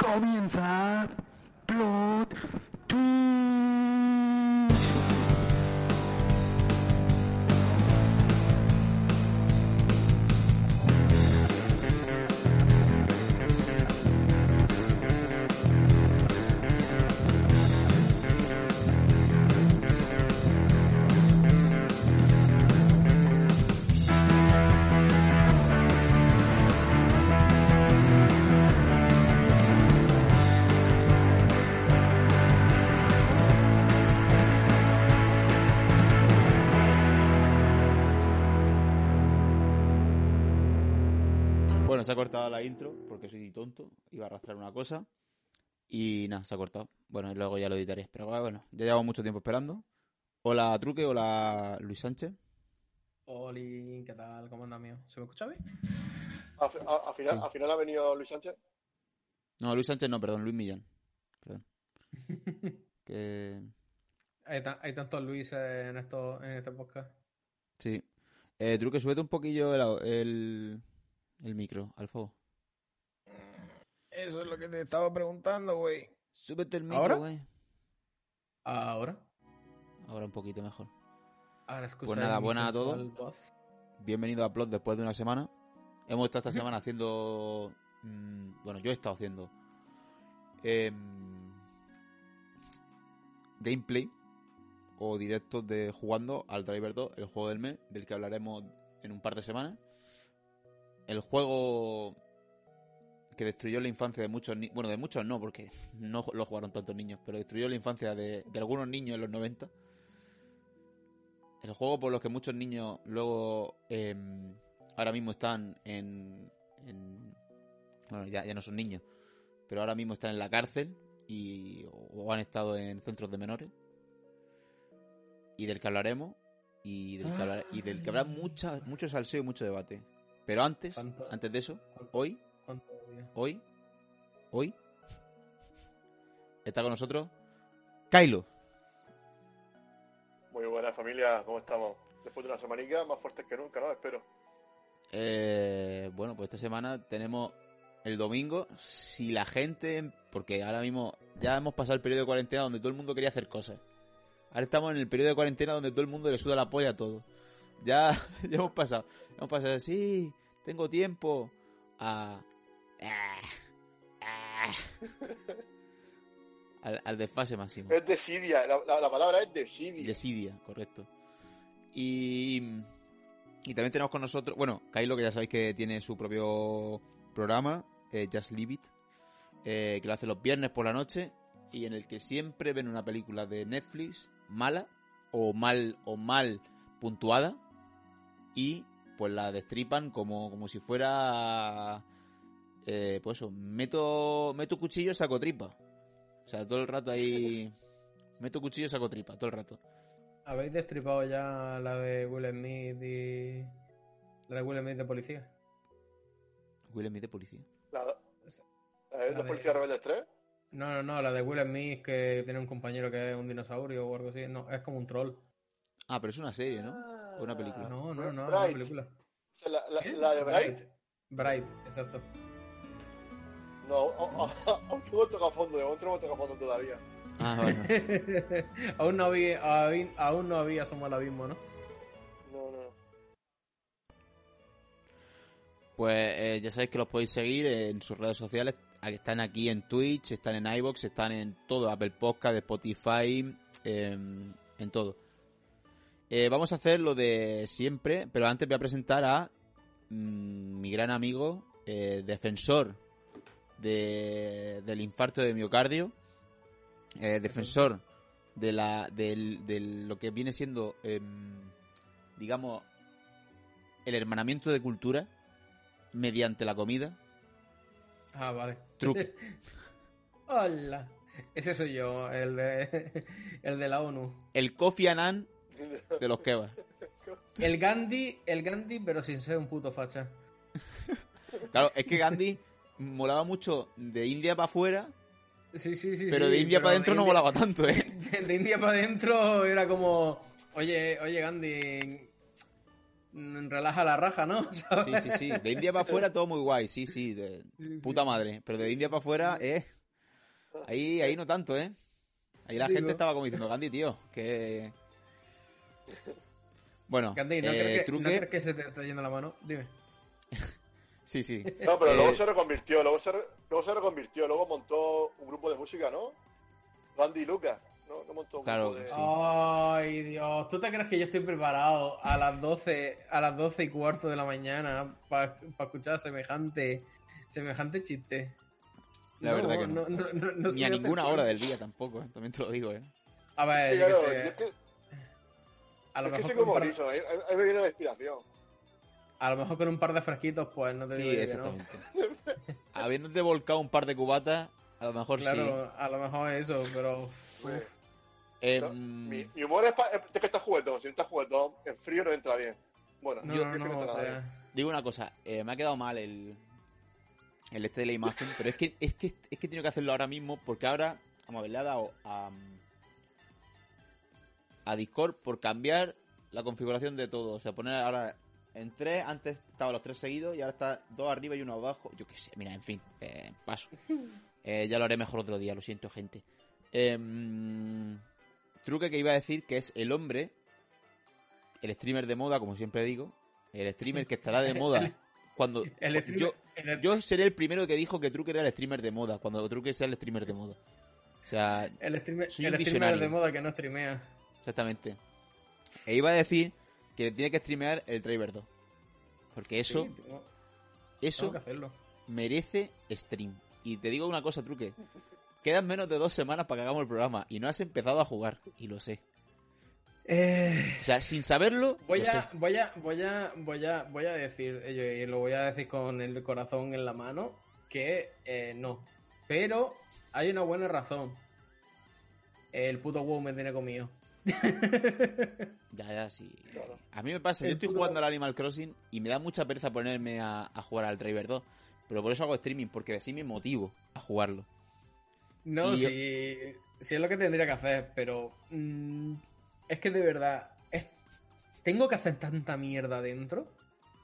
Comienza Plot Twist. Bueno, se ha cortado la intro porque soy tonto. Iba a arrastrar una cosa. Y nada, se ha cortado. Bueno, y luego ya lo editaré. Pero bueno, ya llevamos mucho tiempo esperando. Hola Truque, hola Luis Sánchez. Oli, ¿qué tal? ¿Cómo anda, mío? ¿Se me escucha bien? Al, final, Sí. al final ha venido Luis Sánchez. No, Luis Sánchez no, perdón, Luis Millán. Perdón. que... Hay, ta- hay tantos Luis en, esto, en este podcast. Sí. Eh, Truque, súbete un poquillo el, el, el micro, al fuego. Eso es lo que te estaba preguntando, güey. Súbete el micro, güey. Ahora. Ahora un poquito mejor. Ahora escucha Pues nada, buenas a todos. Bienvenido a Plot después de una semana. Hemos estado esta semana haciendo. mm, bueno, yo he estado haciendo. em, gameplay o directos de jugando al Driver 2, el juego del mes, del que hablaremos en un par de semanas. El juego que destruyó la infancia de muchos niños. Bueno, de muchos no, porque no lo jugaron tantos niños, pero destruyó la infancia de, de algunos niños en los 90. El juego por los que muchos niños luego em, ahora mismo están en, en- bueno ya, ya no son niños pero ahora mismo están en la cárcel y o han estado en centros de menores y del que hablaremos y del que, hablar- y del que habrá mucha, mucho salseo y mucho debate pero antes ¿Cuánto? antes de eso ¿Cuánto? hoy hoy hoy está con nosotros Kylo Muy buena familia, ¿cómo estamos? Después de una semanica, más fuertes que nunca, ¿no? Espero. Eh, bueno, pues esta semana tenemos el domingo. Si la gente, porque ahora mismo ya hemos pasado el periodo de cuarentena donde todo el mundo quería hacer cosas. Ahora estamos en el periodo de cuarentena donde todo el mundo le suda la polla a todo. Ya, ya hemos pasado. Hemos pasado de sí, tengo tiempo a. ah, ah, al, al desfase máximo. Es desidia, la, la, la palabra es desidia. Desidia, correcto. Y, y también tenemos con nosotros, bueno, Kylo, que ya sabéis que tiene su propio programa, eh, Just Leave It, eh, que lo hace los viernes por la noche y en el que siempre ven una película de Netflix mala o mal o mal puntuada y pues la destripan como, como si fuera eh, pues eso, meto meto cuchillo saco tripa. O sea, todo el rato ahí meto cuchillo saco tripa, todo el rato. ¿Habéis destripado ya la de Will Smith y. La de Will Smith de policía? Will Smith de policía. La, la de La de- policías rebeldes 3. No, no, no, la de Will Smith que tiene un compañero que es un dinosaurio o algo así. No, es como un troll. Ah, pero es una serie, ¿no? Una película. No, no, no, es una Bright. película. O sea, La, la, la de Bright. Bright, exacto. No, aún aún no toca a fondo, de momento no toca a fondo todavía. Ah, bueno. aún no había, aún, aún no había Somos al Abismo, ¿no? No, no. Pues eh, ya sabéis que los podéis seguir en sus redes sociales. Están aquí en Twitch, están en iBox, están en todo, Apple Podcast, Spotify, em, en todo. Eh, vamos a hacer lo de siempre, pero antes voy a presentar a mm, mi gran amigo, eh, defensor de, del infarto de miocardio, eh, defensor de la del- lo que viene siendo, em, digamos, el hermanamiento de cultura mediante la comida. Ah, vale. Truque. Hola. Ese soy yo, el de, el de la ONU. El Kofi Annan de los kebabs. El Gandhi, el Gandhi, pero sin ser un puto facha. Claro, es que Gandhi molaba mucho de India para afuera, Sí, sí, sí. pero sí, de India para de adentro no molaba tanto, ¿eh? De, de India para adentro era como, oye, oye Gandhi, relaja la raja, ¿no? Sí, sí, sí. De India para afuera todo muy guay, sí, sí. De puta madre. Pero de India para afuera, eh. Ahí, ahí no tanto, ¿eh? Ahí la Digo. gente estaba como diciendo, Gandhi, tío, que. Bueno, ¿no, eh, crees que, truque. ¿no crees que se te está yendo la mano? Dime. Sí, sí. No, pero luego Eh, se reconvirtió, luego se, re- luego se reconvirtió, luego montó un grupo de música, ¿no? Randy y Lucas, ¿no? No montó un Claro, grupo de... sí. Ay, Dios, ¿tú te crees que yo estoy preparado a las 12, a las 12 y cuarto de la mañana para escuchar semejante, semejante chiste? La verdad que no. no, no, no se Ni a ninguna hora del día tampoco, ¿eh? También te lo digo, ¿eh? A ver, Sí, yo qué claro, sé, yo es que, a lo es que mejor soy con un como Griso, ahí, ahí- ahí me viene la inspiración. A lo mejor con un par de fresquitos, pues no te Sí, digo yo que exactamente. Habiéndote volcado un par de cubatas, a lo mejor no. Claro, a lo mejor eso, pero. Sí. Em, mi, mi humor es, pa- es que está juguetón, si no está juguetón, en frío no entra bien. Bueno, no, yo, no, no, o sea. bien. Digo una cosa, eh, me ha quedado mal el, el este de la imagen, pero es que es que es que he tenido que hacerlo ahora mismo porque ahora, vamos a ver, le ha dado a, a Discord por cambiar la configuración de todo. O sea, poner ahora en tres, antes estaban los tres seguidos y ahora está dos arriba y uno abajo. Yo qué sé, mira, en fin, eh, paso. Eh, ya lo haré mejor otro día, lo siento, gente. Em, truque que iba a decir que es el hombre, el streamer de moda, como siempre digo, el streamer que estará de moda cuando El streamer- yo el- yo seré el primero que dijo que Truque era el streamer de moda, cuando Truque sea el streamer de moda. O sea, El streamer, Soy el un streamer visionario. de moda que no streamea. Exactamente. E iba a decir que tiene que streamear el Driver 2. Porque eso, Sí, tengo, eso tengo que hacerlo. merece stream. Y te digo una cosa, Truque. Quedan menos de dos semanas para que hagamos el programa y no has empezado a jugar. Y lo sé. Eh, O sea, sin saberlo, voy lo a, sé. voy a, voy a, voy a, voy a decir, eh, y lo voy a decir con el corazón en la mano, que eh, no. Pero hay una buena razón. El puto WoW me tiene comido. Ya, ya, sí. Claro. A mí me pasa, El yo estoy jugando al Animal Crossing y me da mucha pereza ponerme a, a jugar al Driver 2. Pero por eso hago streaming, porque así me motivo a jugarlo. No, Y- si, si es lo que tendría que hacer, pero mm, es que de verdad, es- tengo que hacer tanta mierda dentro.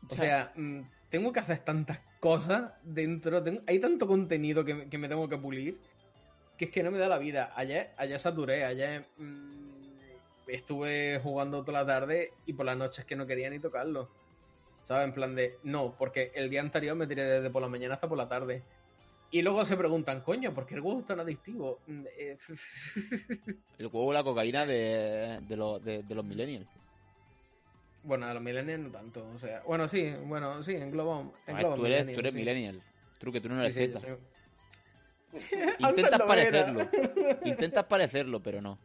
O Ya. sea, mm, tengo que hacer tantas cosas dentro. tengo- hay tanto contenido que, me- que me tengo que pulir que es que no me da la vida. Ayer, ayer saturé, ayer mm, estuve jugando toda la tarde y por las noches que no quería ni tocarlo. ¿Sabes? En plan de, no, porque el día anterior me tiré desde por la mañana hasta por la tarde. Y luego se preguntan, coño, ¿por qué el juego es tan adictivo? Mm, eh, El juego la cocaína de, de, los- de- de los millennials. bueno, a los millennials no tanto. O sea, bueno, sí, bueno, sí, engloba. Engloba tú eres, tú eres sí. millennial. Truque, tú no eres sí, soy- Intentas lo parecerlo. Intentas parecerlo, pero no.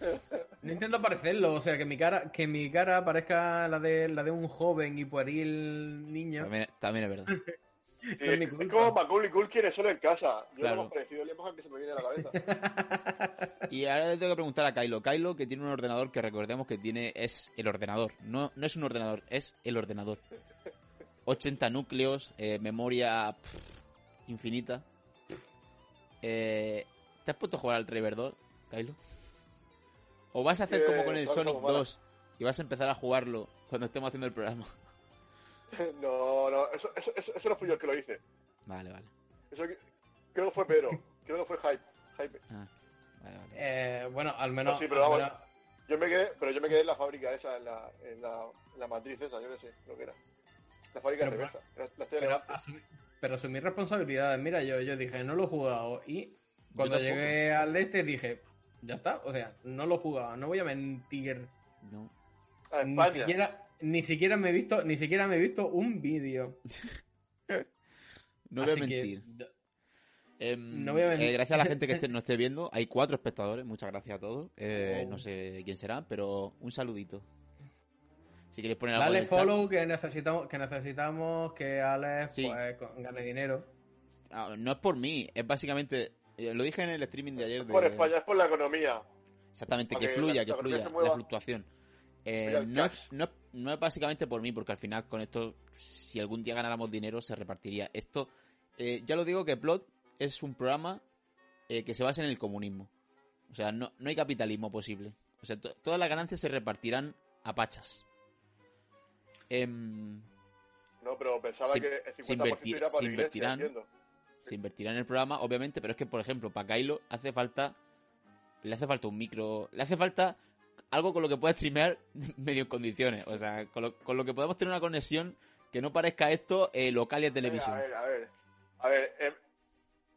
No intento parecerlo, o sea, que mi cara, que mi cara parezca la de la de un joven y pueril niño. También, también es verdad. Sí, es mi es, culpa. es como Macaulay Culkin es solo en casa. Yo Claro. lo hemos parecido, le hemos que se me viene a la cabeza. Y ahora le tengo que preguntar a Kylo. Kylo, que tiene un ordenador que recordemos que tiene es el ordenador. No, no es un ordenador, es el ordenador. 80 núcleos, eh, memoria pff, infinita. Eh, ¿Te has puesto a jugar al Driver 2, Kylo? ¿O vas a hacer como con el Sonic como mala. 2 y vas a empezar a jugarlo cuando estemos haciendo el programa? No, no, eso, eso, eso, eso no fui yo el que lo hice. Vale, vale. Eso creo que fue Pedro. Creo que fue Hype. Hype. Ah, vale, vale. Eh, bueno, al menos. Sí, pero al vamos. menos- Yo me quedé, pero yo me quedé en la fábrica esa, en la, en la, en la matriz esa, yo qué sé, lo que era. La fábrica de Pero, reversa. La, la pero, asumí, pero asumí responsabilidades. Mira, yo, yo dije, no lo he jugado. Y cuando llegué al de este dije, ya está. O sea, no lo he jugado. No voy a mentir. No. A Ni siquiera, ni siquiera me he visto, ni siquiera me he visto un vídeo. No voy a que, mentir. Em, No voy a mentir. eh, gracias a la gente que esté, nos esté viendo. Hay cuatro espectadores. Muchas gracias a todos. Eh, Oh. No sé quién será, pero un saludito. Si queréis poner algo en Dale el chat. follow que necesitamos, que necesitamos que Alex Sí. pues, gane dinero. ah, no es por mí, es básicamente. Eh, Lo dije en el streaming de ayer. Es por de- España, es por la economía. Exactamente, que que fluya, que fluya, la fluctuación. Eh, no, es, no, es- no es básicamente por mí, porque al final con esto, si algún día ganáramos dinero, se repartiría. Esto, eh, ya lo digo que Plot es un programa eh, que se basa en el comunismo. O sea, no, no hay capitalismo posible. O sea, to- todas las ganancias se repartirán a pachas. Em, No, pero pensaba que el 50% se era para se iglesia, invertirán. entiendo. Se invertirá en el programa, obviamente, pero es que, por ejemplo, para Kylo hace falta. Le hace falta un micro. Le hace falta algo con lo que pueda streamear medio en condiciones. O sea, con lo, con lo que podemos tener una conexión que no parezca esto eh, local y de televisión. A ver, a ver. A ver, eh,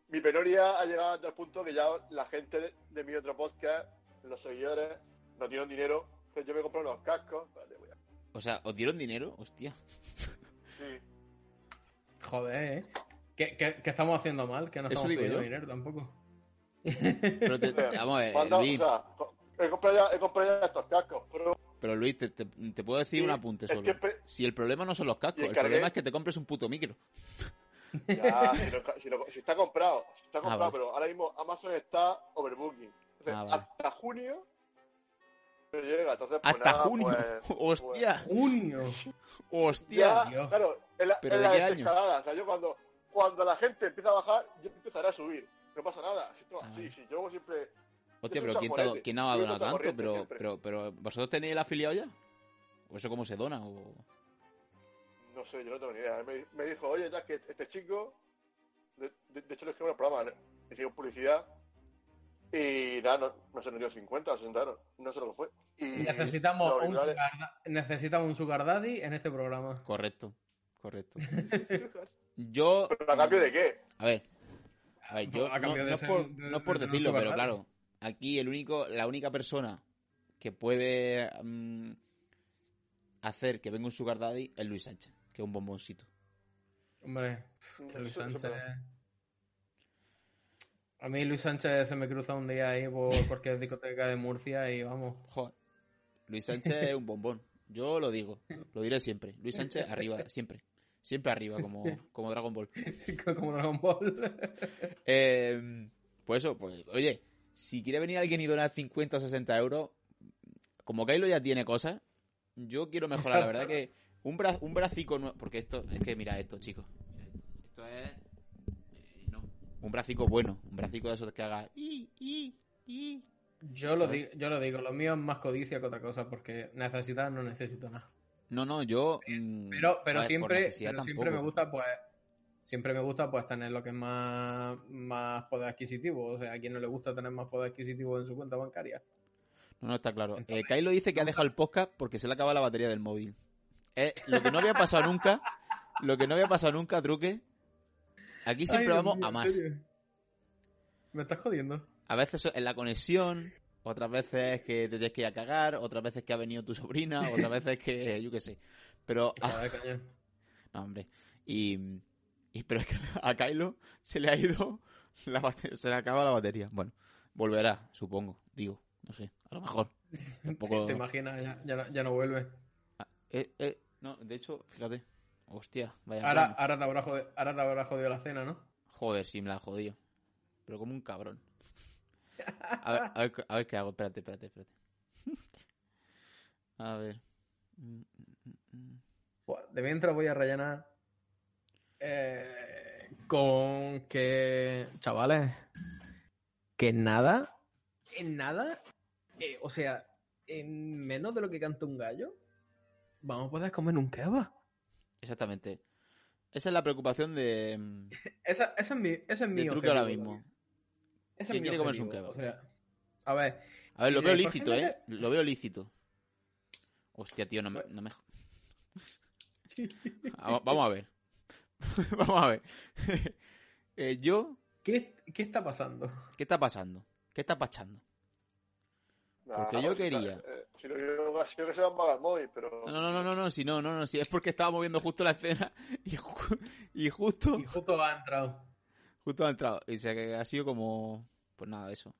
mi penuria ha llegado hasta el punto que ya la gente de, de mi otro podcast, los seguidores, no tienen dinero. Entonces yo me compré unos cascos. Espérate, voy a- O sea, ¿os dieron dinero? Hostia. Sí. Joder, ¿eh? ¿Qué, qué, qué estamos haciendo mal? Que no estamos digo pidiendo yo. dinero tampoco. Pero te- te- vamos a ver, Manda- Luis, o sea, he, comprado ya, he comprado ya estos cascos, pero pero Luis, te, te- te puedo decir Sí, un apunte es solo. que Si el problema no son los cascos, el problema es que te compres un puto micro. ya, si, lo- si lo- si está comprado, si está Ah, comprado, vale. pero ahora mismo Amazon está overbooking. Entonces, Ah, vale. hasta junio no llega. Entonces, pues Hasta nada, junio. pues- Hostia, Junio. hostia. Ya, claro, es la, ¿Pero es de la qué año? O sea, yo cuando, cuando la gente empieza a bajar, yo empezaré a subir. No pasa nada. Si Ah. sí, sí, yo siempre. Hostia, Yo pero ¿quién, un te quién ha un donado tanto? Pero, siempre. pero, pero, ¿vosotros tenéis el afiliado ya? ¿O eso cómo se dona? O... No sé, yo no tengo ni idea. Me, me dijo, oye, ya que este chico. De, de- de hecho, le escribí el programa, le hicieron publicidad. Y nada, no, no sé, nos dio 50 o 60 euros. No sé lo que fue. Y Necesitamos un, sugar necesitamos un sugar daddy en este programa. Correcto, correcto. Yo... ¿Pero a cambio de qué? A ver, a ver, yo A no, es ser- por, de- no es por de- de decirlo, no pero claro, aquí el único, la única persona que puede mm, hacer que venga un sugar daddy es Luis Sánchez, que es un bomboncito. Hombre, que Luis Sánchez. A mí Luis Sánchez se me cruza un día ahí por, porque es discoteca de Murcia y vamos. Joder, Luis Sánchez es un bombón. Yo lo digo, lo diré siempre. Luis Sánchez arriba, siempre. Siempre arriba, como, como Dragon Ball. Sí, como Dragon Ball. Eh, pues eso, pues, oye, si quiere venir alguien y donar 50 o 60 euros, como Kylo ya tiene cosas, yo quiero mejorar. La verdad que un, bra un bracico nuevo. Porque esto, es que mira esto, chicos. Esto es. eh, no, un bracico bueno. Un bracico de esos que haga. "i, i, i". Yo lo, digo, yo lo digo, lo mío es más codicia que otra cosa porque necesitar no necesito nada. No, no, yo. mm, Pero, pero ver, siempre, pero siempre me gusta pues siempre me gusta pues tener lo que es más, más poder adquisitivo. O sea, a quien no le gusta tener más poder adquisitivo en su cuenta bancaria. No, no, está claro. Entonces, Eh, Kylo dice que ha dejado el podcast porque se le acaba la batería del móvil. Eh, lo que no había pasado nunca, lo que no había pasado nunca, truque. Aquí siempre Ay, vamos mío, a ¿en más. Me estás jodiendo. A veces en la conexión, otras veces que te tienes que ir a cagar, otras veces que ha venido tu sobrina, otras veces que yo qué sé. Pero, ah, coño. no, hombre. Y, y- pero es que a Kylo se le ha ido la bate- se le acaba la batería. Bueno, volverá, supongo, digo, no sé, a lo mejor. Tampoco... ¿Te imaginas? Ya, ya, no- ya no vuelve. Eh, eh, no, de hecho, fíjate. Hostia, vaya. Ahora, ahora, te habrá jodido, ahora te habrá jodido la cena, ¿no? Joder, sí me la ha jodido. Pero como un cabrón. A ver, a ver, a ver qué hago. Espérate, espérate, espérate. A ver. De mientras voy a rellenar eh, con que, chavales, que en nada, en nada, eh, o sea, en menos de lo que canta un gallo, vamos a poder comer un kebab. Exactamente. Esa es la preocupación de. mm, Esa, esa es mi, ese es mi de objetivo, ahora mismo. Ese es ¿Quién mi quiere comerse un kebab? o sea, a ver, A ver, lo veo lícito, ¿eh? Lo veo lícito. Hostia, tío, no me. No me... Vamos a ver. Vamos a ver. Eh, yo. ¿qué, ¿qué está pasando? ¿Qué está pasando? ¿Qué está pachando? Porque yo si está- quería. eh, si no, yo si no que se va a pagar el móvil, pero. No, no, no, no, no, si no, no, no, si es porque estábamos viendo justo la escena y, ju- y justo, Y justo ha entrado. justo ha entrado. Y se ha, ha sido como, pues nada, eso.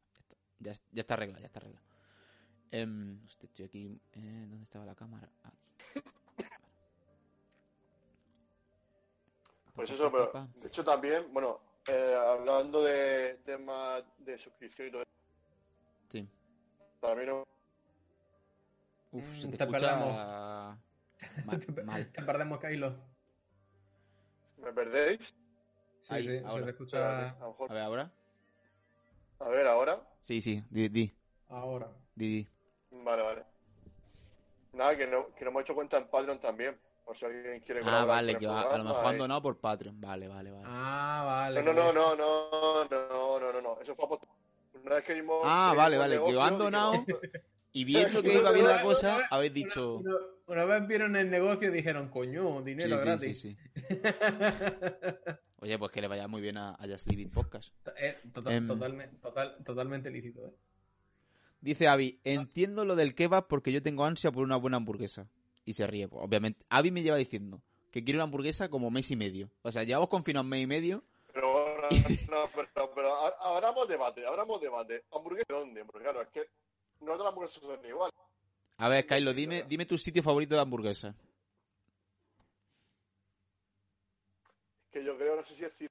Ya está, ya, ya está arreglado, ya está arreglado. Em, hostia, estoy aquí. eh, ¿Dónde estaba la cámara? Aquí. Pues eso, pero. De hecho, también, bueno, eh, hablando de temas de suscripción y todo eso, Sí. también no- Uf, se te, te escucha perdemos. mal. Te perdemos, Kylo. me perdéis. Sí, Ahí, sí, se ahora. te Espérate, escucha a, lo mejor- A ver, ahora. A ver, ahora. Sí, sí, di, di, ahora. di, di. Vale, vale. Nada, que no, que no hemos hecho cuenta en Patreon también. Por si alguien quiere Ah, colaborar vale, que a lo mejor han donado por Patreon. Vale, vale, vale. Ah, vale. No, no, no, no, no, no, no, no, no. Eso fue a post- Una vez que vimos. Ah, vale, vale, que han donado. Y viendo que iba bien la una- cosa, una- habéis dicho... Una, una vez vieron el negocio y dijeron, coño, dinero sí, gratis. sí, sí. Oye, pues que le vaya muy bien a, a Just It Podcast. Eh, total- Em. totalmente, total- totalmente lícito, ¿eh? Dice Avi, entiendo lo del kebab porque yo tengo ansia por una buena hamburguesa. Y se ríe, pues, obviamente. Avi me lleva diciendo que quiere una hamburguesa como mes y medio. O sea, llevamos confinados mes y medio. Pero, no, no, pero, pero abramos debate, abramos debate. ¿Hamburguesa de dónde? Porque claro, es que no todas las hamburguesas son iguales. A ver, Kylo, dime, dime tu sitio favorito de hamburguesa. Que yo creo, no sé si decir.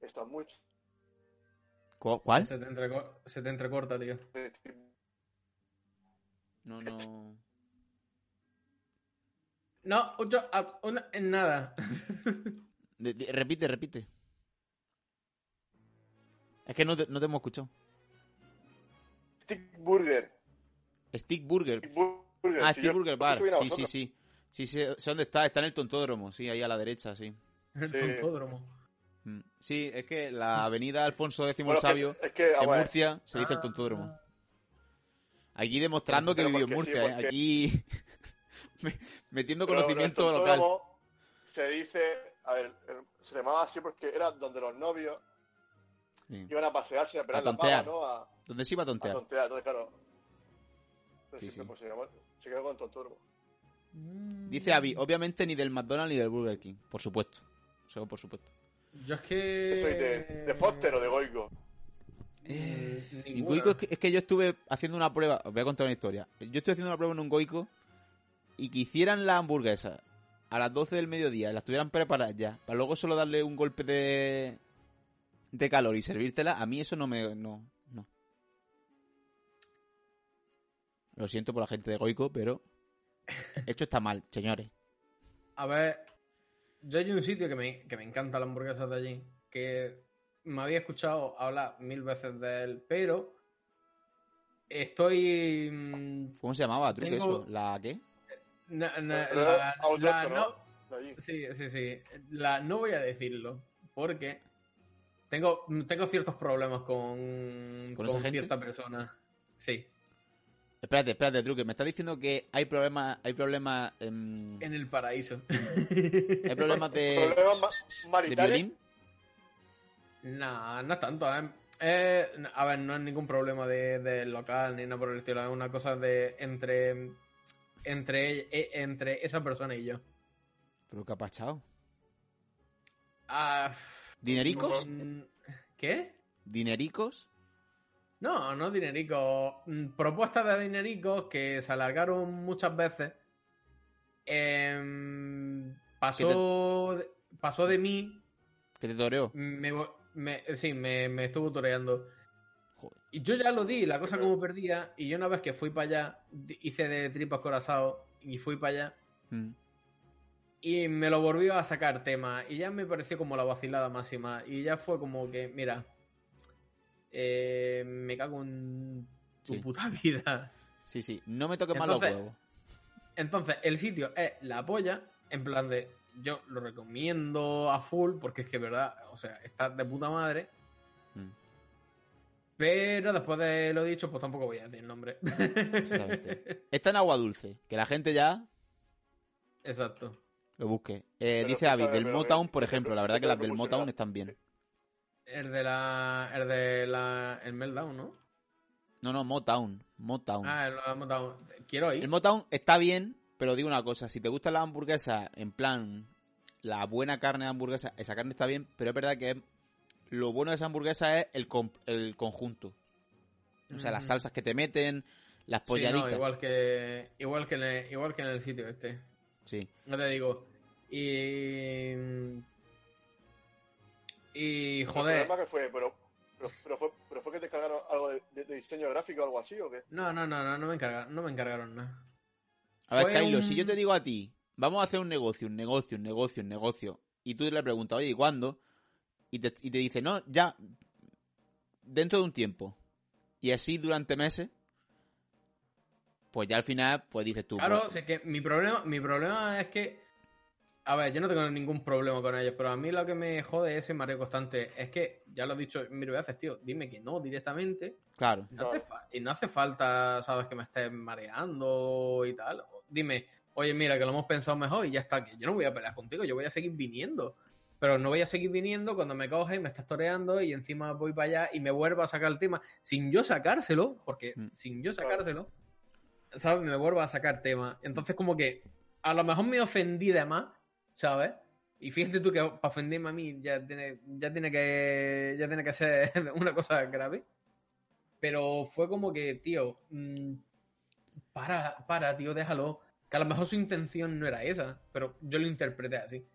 Está muy. ¿Cu- ¿Cuál? Se te, entrecor- se te entrecorta, tío. No, no. No, ocho, una, en nada. De- de- repite, repite. Es que no te, no te hemos escuchado. Stick Burger. Stick Burger. Stick Burger. Ah, Si Stick yo Burger Bar. Sí, sí, sí. Sí, sí, sé dónde está. Está en el tontódromo, sí, ahí a la derecha, sí. El Sí. tontódromo. Mm. Sí, es que la avenida Alfonso X Bueno, el es que- Sabio, es que, en ver, Murcia, se dice el Ah. tontódromo. Aquí demostrando que vivió en sí, Murcia, ¿eh? Aquí me- metiendo pero conocimiento local. Se dice. A ver, se llamaba así porque era donde los novios Sí. iban a pasearse, a esperar A la pava, tontear. ¿no? A, ¿Dónde se iba a a tontear? tontear. Entonces, claro. Entonces, Sí, sí. Pues, se, quedó con tontódromo. Dice Avi, obviamente ni del McDonald's ni del Burger King, por supuesto. Eso por supuesto. Yo es que. ¿Qué soy de, de Foster o de Goico? Eh, Mm. Goico es que, es que yo estuve haciendo una prueba, os voy a contar una historia. Yo estuve haciendo una prueba en un Goico y que hicieran la hamburguesa a las 12 del mediodía y las tuvieran preparadas ya, para luego solo darle un golpe de de calor y servírtela, a mí eso no me no, no. Lo siento por la gente de Goico, pero hecho está mal, señores. A ver, yo hay un sitio que me, que me encanta la hamburguesa de allí, que me había escuchado hablar mil veces de él, pero estoy... mm, ¿Cómo se llamaba? ¿Truque Tengo- eso? ¿La qué? na- na- Pero la- autóctono, la- ¿no? sí, sí, sí. La, no voy a decirlo, porque tengo, tengo ciertos problemas con, ¿Con esa gente? cierta persona. Sí, Espérate, espérate, Truque, me estás diciendo que hay problemas hay problemas em, en el paraíso. hay problemas de Problemas ma- de maritales. violín? No, no es tanto, ¿eh? Eh, a ver, no es ningún problema de, de local ni nada por el estilo, es una cosa de entre entre eh, entre esa persona y yo. ¿Pero qué ha pasado? Ah, ¿Dinericos? ¿Qué? ¿Dinericos? No, no dinerico. Mm, Propuestas de dinericos que se alargaron muchas veces. Em, pasó, de- pasó de mí. ¿Que te toreó? Me, me- sí, me, me estuvo toreando. Joder. Y yo ya lo di, la cosa como perdía. Y yo una vez que fui para allá, hice de tripas corazón y fui para allá. Mm. Y me lo volvió a sacar tema. Y ya me pareció como la vacilada máxima. Y ya fue como que, mira, eh, me cago en tu Sí. puta vida. Sí, sí. No me toques más los huevos. Entonces, el sitio es la polla. En plan de, yo lo recomiendo a full porque es que, verdad, o sea, está de puta madre. Mm. Pero después de lo dicho, pues tampoco voy a decir el nombre. Exactamente. Está en agua dulce. Que la gente ya Exacto. Lo busque. Eh, dice Avi, del Motown, por ejemplo. La verdad que las del Motown están bien. El de la. El de la. El Meltdown, ¿no? No, no, Motown. Motown. Ah, el Meltdown. Quiero ir. El Motown está bien, pero digo una cosa. Si te gustan las hamburguesas, en plan, la buena carne de hamburguesa, esa carne está bien, pero es verdad que es- lo bueno de esa hamburguesa es el, com- el conjunto. O sea, las Ujú. salsas que te meten, las Sí, no, polladitas. igual que. Igual que en el, igual que en el sitio este. Sí. No te digo. Y. Y ¿El joder, problema que fue? Pero, pero, pero fue, pero fue que te cargaron algo de, diseño gráfico o algo así, ¿o qué? no, no, no, no, no me encargaron, no me encargaron nada. A ver, Kylo, un- si yo te digo a ti, vamos a hacer un negocio, un negocio, un negocio, un negocio, y tú le preguntas, oye, ¿y cuándo? Y te, y te dice, no, ya, dentro de un tiempo. Y así durante meses, pues ya al final, pues dices tú, Claro, pues, si es que mi problema, mi problema es que. A ver, yo no tengo ningún problema con ellos, pero a mí lo que me jode ese mareo constante es que, ya lo he dicho mil veces, tío, dime que no directamente. claro. No hace fa- y no hace falta, sabes, que me estés mareando y tal. Dime, oye, mira, que lo hemos pensado mejor y ya está. Que yo no voy a pelear contigo, yo voy a seguir viniendo. Pero no voy a seguir viniendo cuando me coges, me estás toreando y encima voy para allá y me vuelva a sacar el tema sin yo sacárselo, porque Mm. sin yo sacárselo, ¿sabes? Me vuelva a sacar tema. Entonces, como que a lo mejor me ofendí de más, ¿sabes? Y fíjate tú que para ofenderme a mí ya tiene, ya tiene que ya tiene que ser una cosa grave. Pero fue como que, tío, mm, para, para, tío, déjalo. Que a lo mejor su intención no era esa, pero yo lo interpreté así.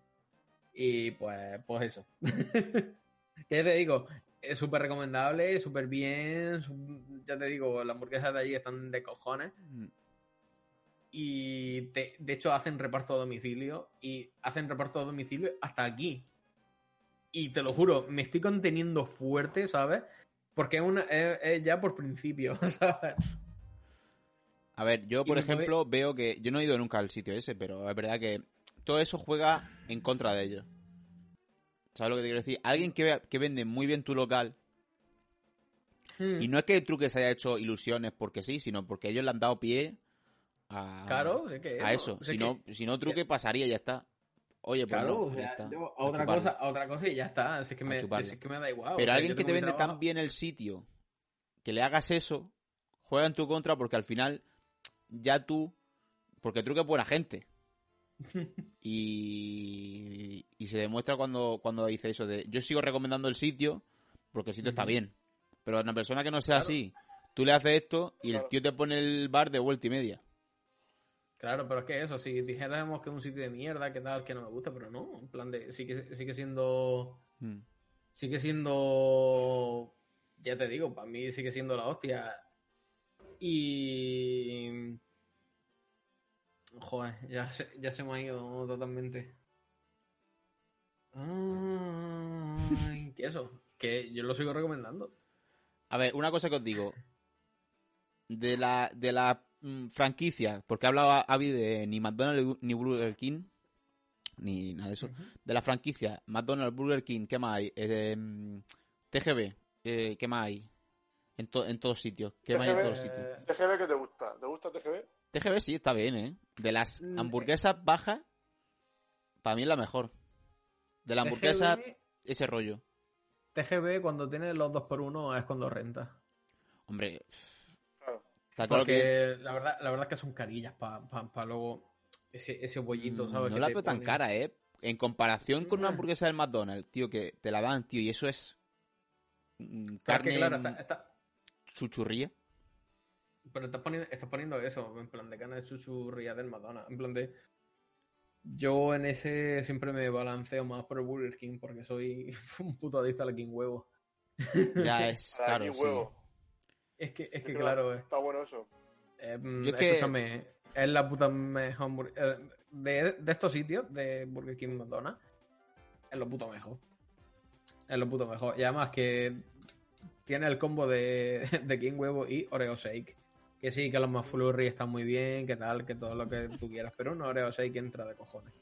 Y pues, pues eso. ya te digo, es súper recomendable, súper bien. Ya te digo, las hamburguesas de allí están de cojones. Mm, Y te- de hecho hacen reparto a domicilio. Y hacen reparto a domicilio hasta aquí. Y te lo juro, me estoy conteniendo fuerte, ¿sabes? Porque es, una, es, es ya por principio, ¿sabes? A ver, yo, por puede- ejemplo, veo que. Yo no he ido nunca al sitio ese, pero es verdad que todo eso juega en contra de ellos. ¿Sabes lo que te quiero decir? Alguien que, vea- que vende muy bien tu local. Hmm. Y no es que el truque se haya hecho ilusiones porque sí, sino porque ellos le han dado pie a, Claro, que a eso. Si que- no, si no, truque pasaría y ya está. Oye, pues Claro, no, o ya sea, está. yo A a otra cosa, a otra cosa y ya está. Así que me, así que me da igual. Pero alguien que te vende trabajo. tan bien el sitio, que le hagas eso, juega en tu contra porque al final ya tú, porque truque es buena gente. Y, y se demuestra cuando, cuando dice eso de yo sigo recomendando el sitio porque el sitio está bien. Pero a una persona que no sea Claro. así, tú le haces esto y el tío te pone el bar de vuelta y media. Claro, pero es que eso, si dijéramos que es un sitio de mierda, que tal, que no me gusta, pero no, en plan de, sigue, sigue siendo, Mm. sigue siendo, ya te digo, para mí sigue siendo la hostia. Y... Joder, ya se, ya se me ha ido totalmente. Ay, que eso, que yo lo sigo recomendando. A ver, una cosa que os digo. De la, de la mm, franquicia, porque ha hablado Avi de ni McDonald's ni Burger King, ni nada de eso. De la franquicia, McDonald's, Burger King, ¿qué más hay? Eh, mm, TGB, eh, ¿qué más hay? En, to- en todos sitios, ¿qué más hay en TGB, todos sitios? Eh, TGB que te gusta. ¿Te gusta TGB? TGB sí, está bien, ¿eh? De las Mm, hamburguesas bajas, para mí es la mejor. De la hamburguesa, TGB, ese rollo. TGB cuando tiene los 2x1 es cuando renta. Hombre, Claro. está claro Porque que la verdad, la verdad es que son carillas para luego ese, ese bollito, mm, ¿sabes? no que la veo tan ponen. cara, ¿eh? En comparación con una Mm. hamburguesa del McDonald's, tío, que te la dan, tío, y eso es carne que, claro, está, está- chuchurría. Pero estás poniendo, estás poniendo eso, en plan de carne de chuchurría del Madonna. En plan de. Yo en ese siempre me balanceo más por el Burger King porque soy un puto adicto al King Huevo. Ya es, claro, sí. huevo. Es que, es que Es claro, eh, Está bueno eso. eh, mm, Yo es que- escúchame, es la puta mejor eh, de, de estos sitios, de Burger King McDonald's, es lo puto mejor. Es lo puto mejor. Y además que tiene el combo de, de King Huevo y Oreo Shake. Que sí, que los más flurry están muy bien, que tal, que todo lo que tú quieras, pero un Oreo Shake entra de cojones.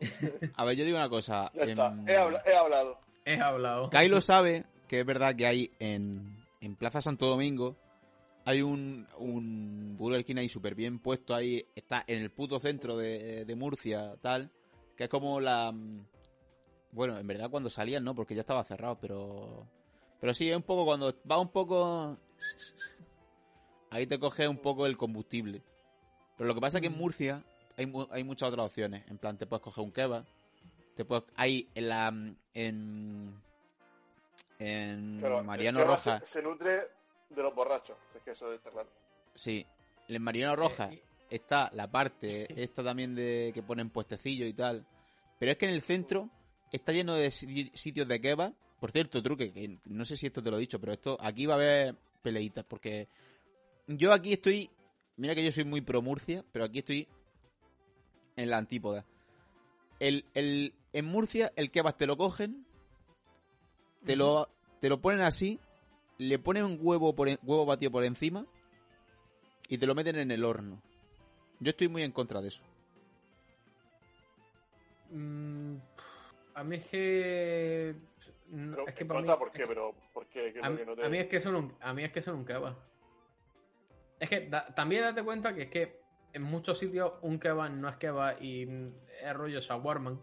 A ver, yo digo una cosa. Ya está. He, habla- he hablado. He hablado. Kylo sabe que es verdad que hay en, en Plaza Santo Domingo hay un, un Burger King ahí súper bien puesto ahí, está en el puto centro de, de Murcia, tal, que es como la... Bueno, en verdad cuando salían no, porque ya estaba cerrado, pero... Pero sí, es un poco cuando va un poco... Ahí te coge un poco el combustible. Pero lo que pasa es que en Murcia hay, mu- hay muchas otras opciones. En plan, te puedes coger un kebab. Te puedes, hay en la... En... En Mariano el Roja. Se, se nutre de los borrachos. Es que eso está claro. Sí, en Mariano Roja Eh, está la parte esta también de que ponen puestecillos y tal. Pero es que en el centro está lleno de si- sitios de kebab. Por cierto, truque, que no sé si esto te lo he dicho, pero esto aquí va a haber peleitas, porque yo aquí estoy, mira que yo soy muy pro Murcia, pero aquí estoy en la antípoda. El, el, en Murcia el kebab te lo cogen, te lo, te lo ponen así, le ponen un huevo, por huevo batido por encima y te lo meten en el horno. Yo estoy muy en contra de eso. Mm, a mí es que. no, Pero, es que para mí, ¿por qué? Pero, ¿por qué? ¿Qué es a, lo mí, que no te- a mí es que son un, a mí es que son un kebab. Es que da- también date cuenta que es que en muchos sitios un kebab no es kebab y es rollo shawarma.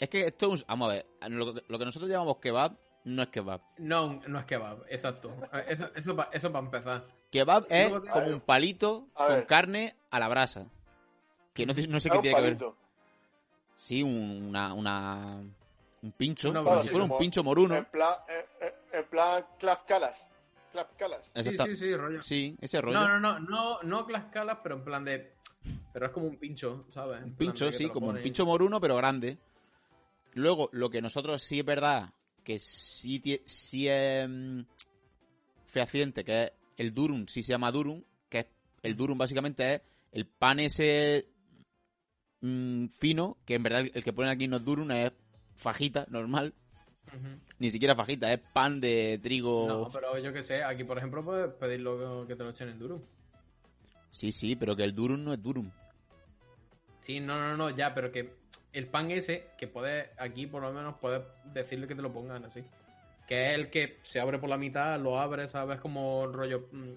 Es que esto es un... Vamos a ver, lo, que- lo que nosotros llamamos kebab no es kebab. No, no es kebab, exacto. Eso, eso, pa- eso para empezar. Kebab es como un palito con carne a la brasa. Que no, no sé qué tiene que ver. Sí, un- una, una, un pincho. Como si fuera un pincho moruno. En plan, en, en- plan, clap calas. Clap calas. Sí, sí, sí, rollo. Sí, ese rollo. No, no, no, no, no clascalas, pero en plan de. Pero es como un pincho, ¿sabes? En Un pincho, sí, como un pincho moruno, pero grande. Luego, lo que nosotros sí es verdad, que sí, sí es mm, fehaciente, que es el durum, sí se llama durum, que es, el durum básicamente es el pan ese mm, fino, que en verdad el que ponen aquí no es durum, es fajita, normal. Ni siquiera fajita, es pan de trigo. No, pero yo que sé, aquí por ejemplo puedes pedirlo que te lo echen en duro. Sí, sí, pero que el durum no es durum. Sí, no, no, no, ya, pero que el pan ese, que puedes, aquí por lo menos puedes decirle que te lo pongan así. Que es el que se abre por la mitad, lo abres, ¿sabes? Como rollo. mm,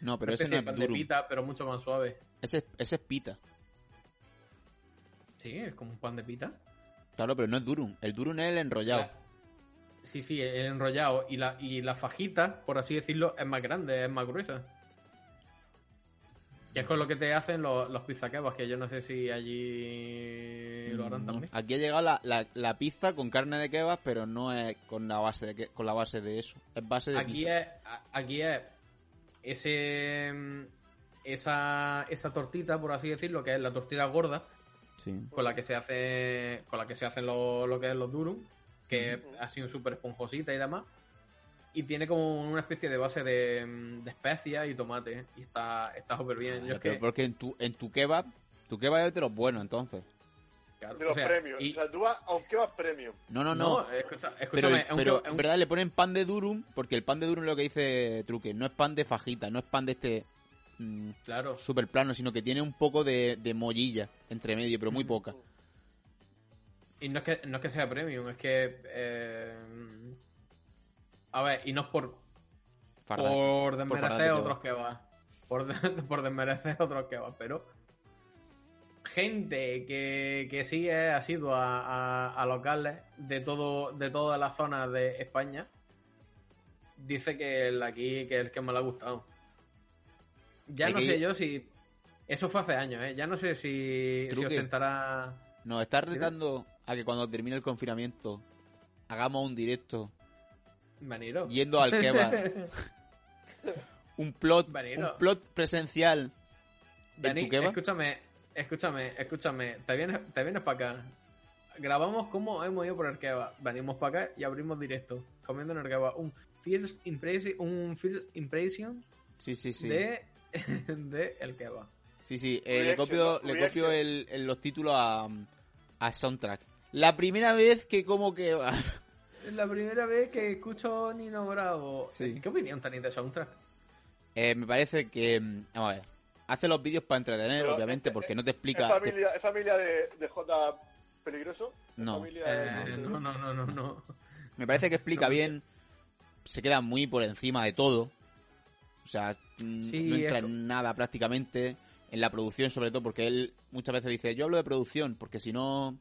No, pero ese no es pan de durum. pita, pero mucho más suave. Ese, ese es pita. Sí, es como un pan de pita. Claro, pero no es durum. El durum es el enrollado. La- Sí, sí, el enrollado. Y la, y la fajita, por así decirlo, es más grande, es más gruesa. Que es con lo que te hacen los, los pizzaquebas, que yo no sé si allí lo harán No. también. Aquí ha llegado la, la, la pizza con carne de kebab, pero no es con la base de con la base de eso. Es base de Aquí pizza. es, aquí es ese mm, esa, esa tortita, por así decirlo, que es la tortita gorda, Sí. con la que se hace con la que se hacen lo, lo que es los durum, que ha sido súper esponjosita y demás. Y tiene como una especie de base de, mm, de especias y tomate. Y está está súper bien. Yo es Pero que, porque en tu, en tu kebab, tu kebab es de los buenos, entonces. claro, De o los sea, premios. y- O sea, tú vas a un kebab premium. No, no, no. no, escucha- pero escúchame, pero en verdad le ponen pan de durum, porque el pan de durum es lo que dice Truque. No es pan de fajita, no es pan de este mm, claro, super plano, sino que tiene un poco de, de mollilla entre medio, pero muy poca. Y no es que, no es que sea premium, es que. eh, a ver, y no es por, Farda. por desmerecer de otros que va. Por, de- por desmerecer otros que va, pero. Gente que, que sí es asidua a, a, a locales de todo de todas las zonas de España dice que el aquí que es el que más le ha gustado. Ya no sé yo si. Eso fue hace años, ¿eh? Ya no sé si, si ostentará. Nos está retando a que cuando termine el confinamiento hagamos un directo Vaniro. yendo al kebab. un plot, Vanilo. un plot presencial en Dani, tu escúchame, escúchame, escúchame. Te vienes, te vienes para acá. Grabamos cómo hemos ido por el kebab. Venimos para acá y abrimos directo. Comiendo en el kebab. Un first impression, un first impression Sí, sí, sí. de, de el kebab. Sí, sí. eh, le copio, le copio Reaction. el, el- los títulos a, a Soundtrack. La primera vez que como que... Es la primera vez que escucho Nino Bravo. Sí. ¿Qué opinión tenéis de soundtrack? Eh, me parece que... mm, Vamos a ver. Hace los vídeos para entretener, Pero, obviamente, eh, porque eh, no te ¿Es explica... te- familia, ¿Es familia de, de J peligroso? ¿Es No. familia de- Eh, no, no, no, no, no. Me parece que explica No, bien. Se queda muy por encima de todo. O sea, mm, Sí, no entra es en nada prácticamente. En la producción, sobre todo, porque él muchas veces dice: Yo hablo de producción, porque si no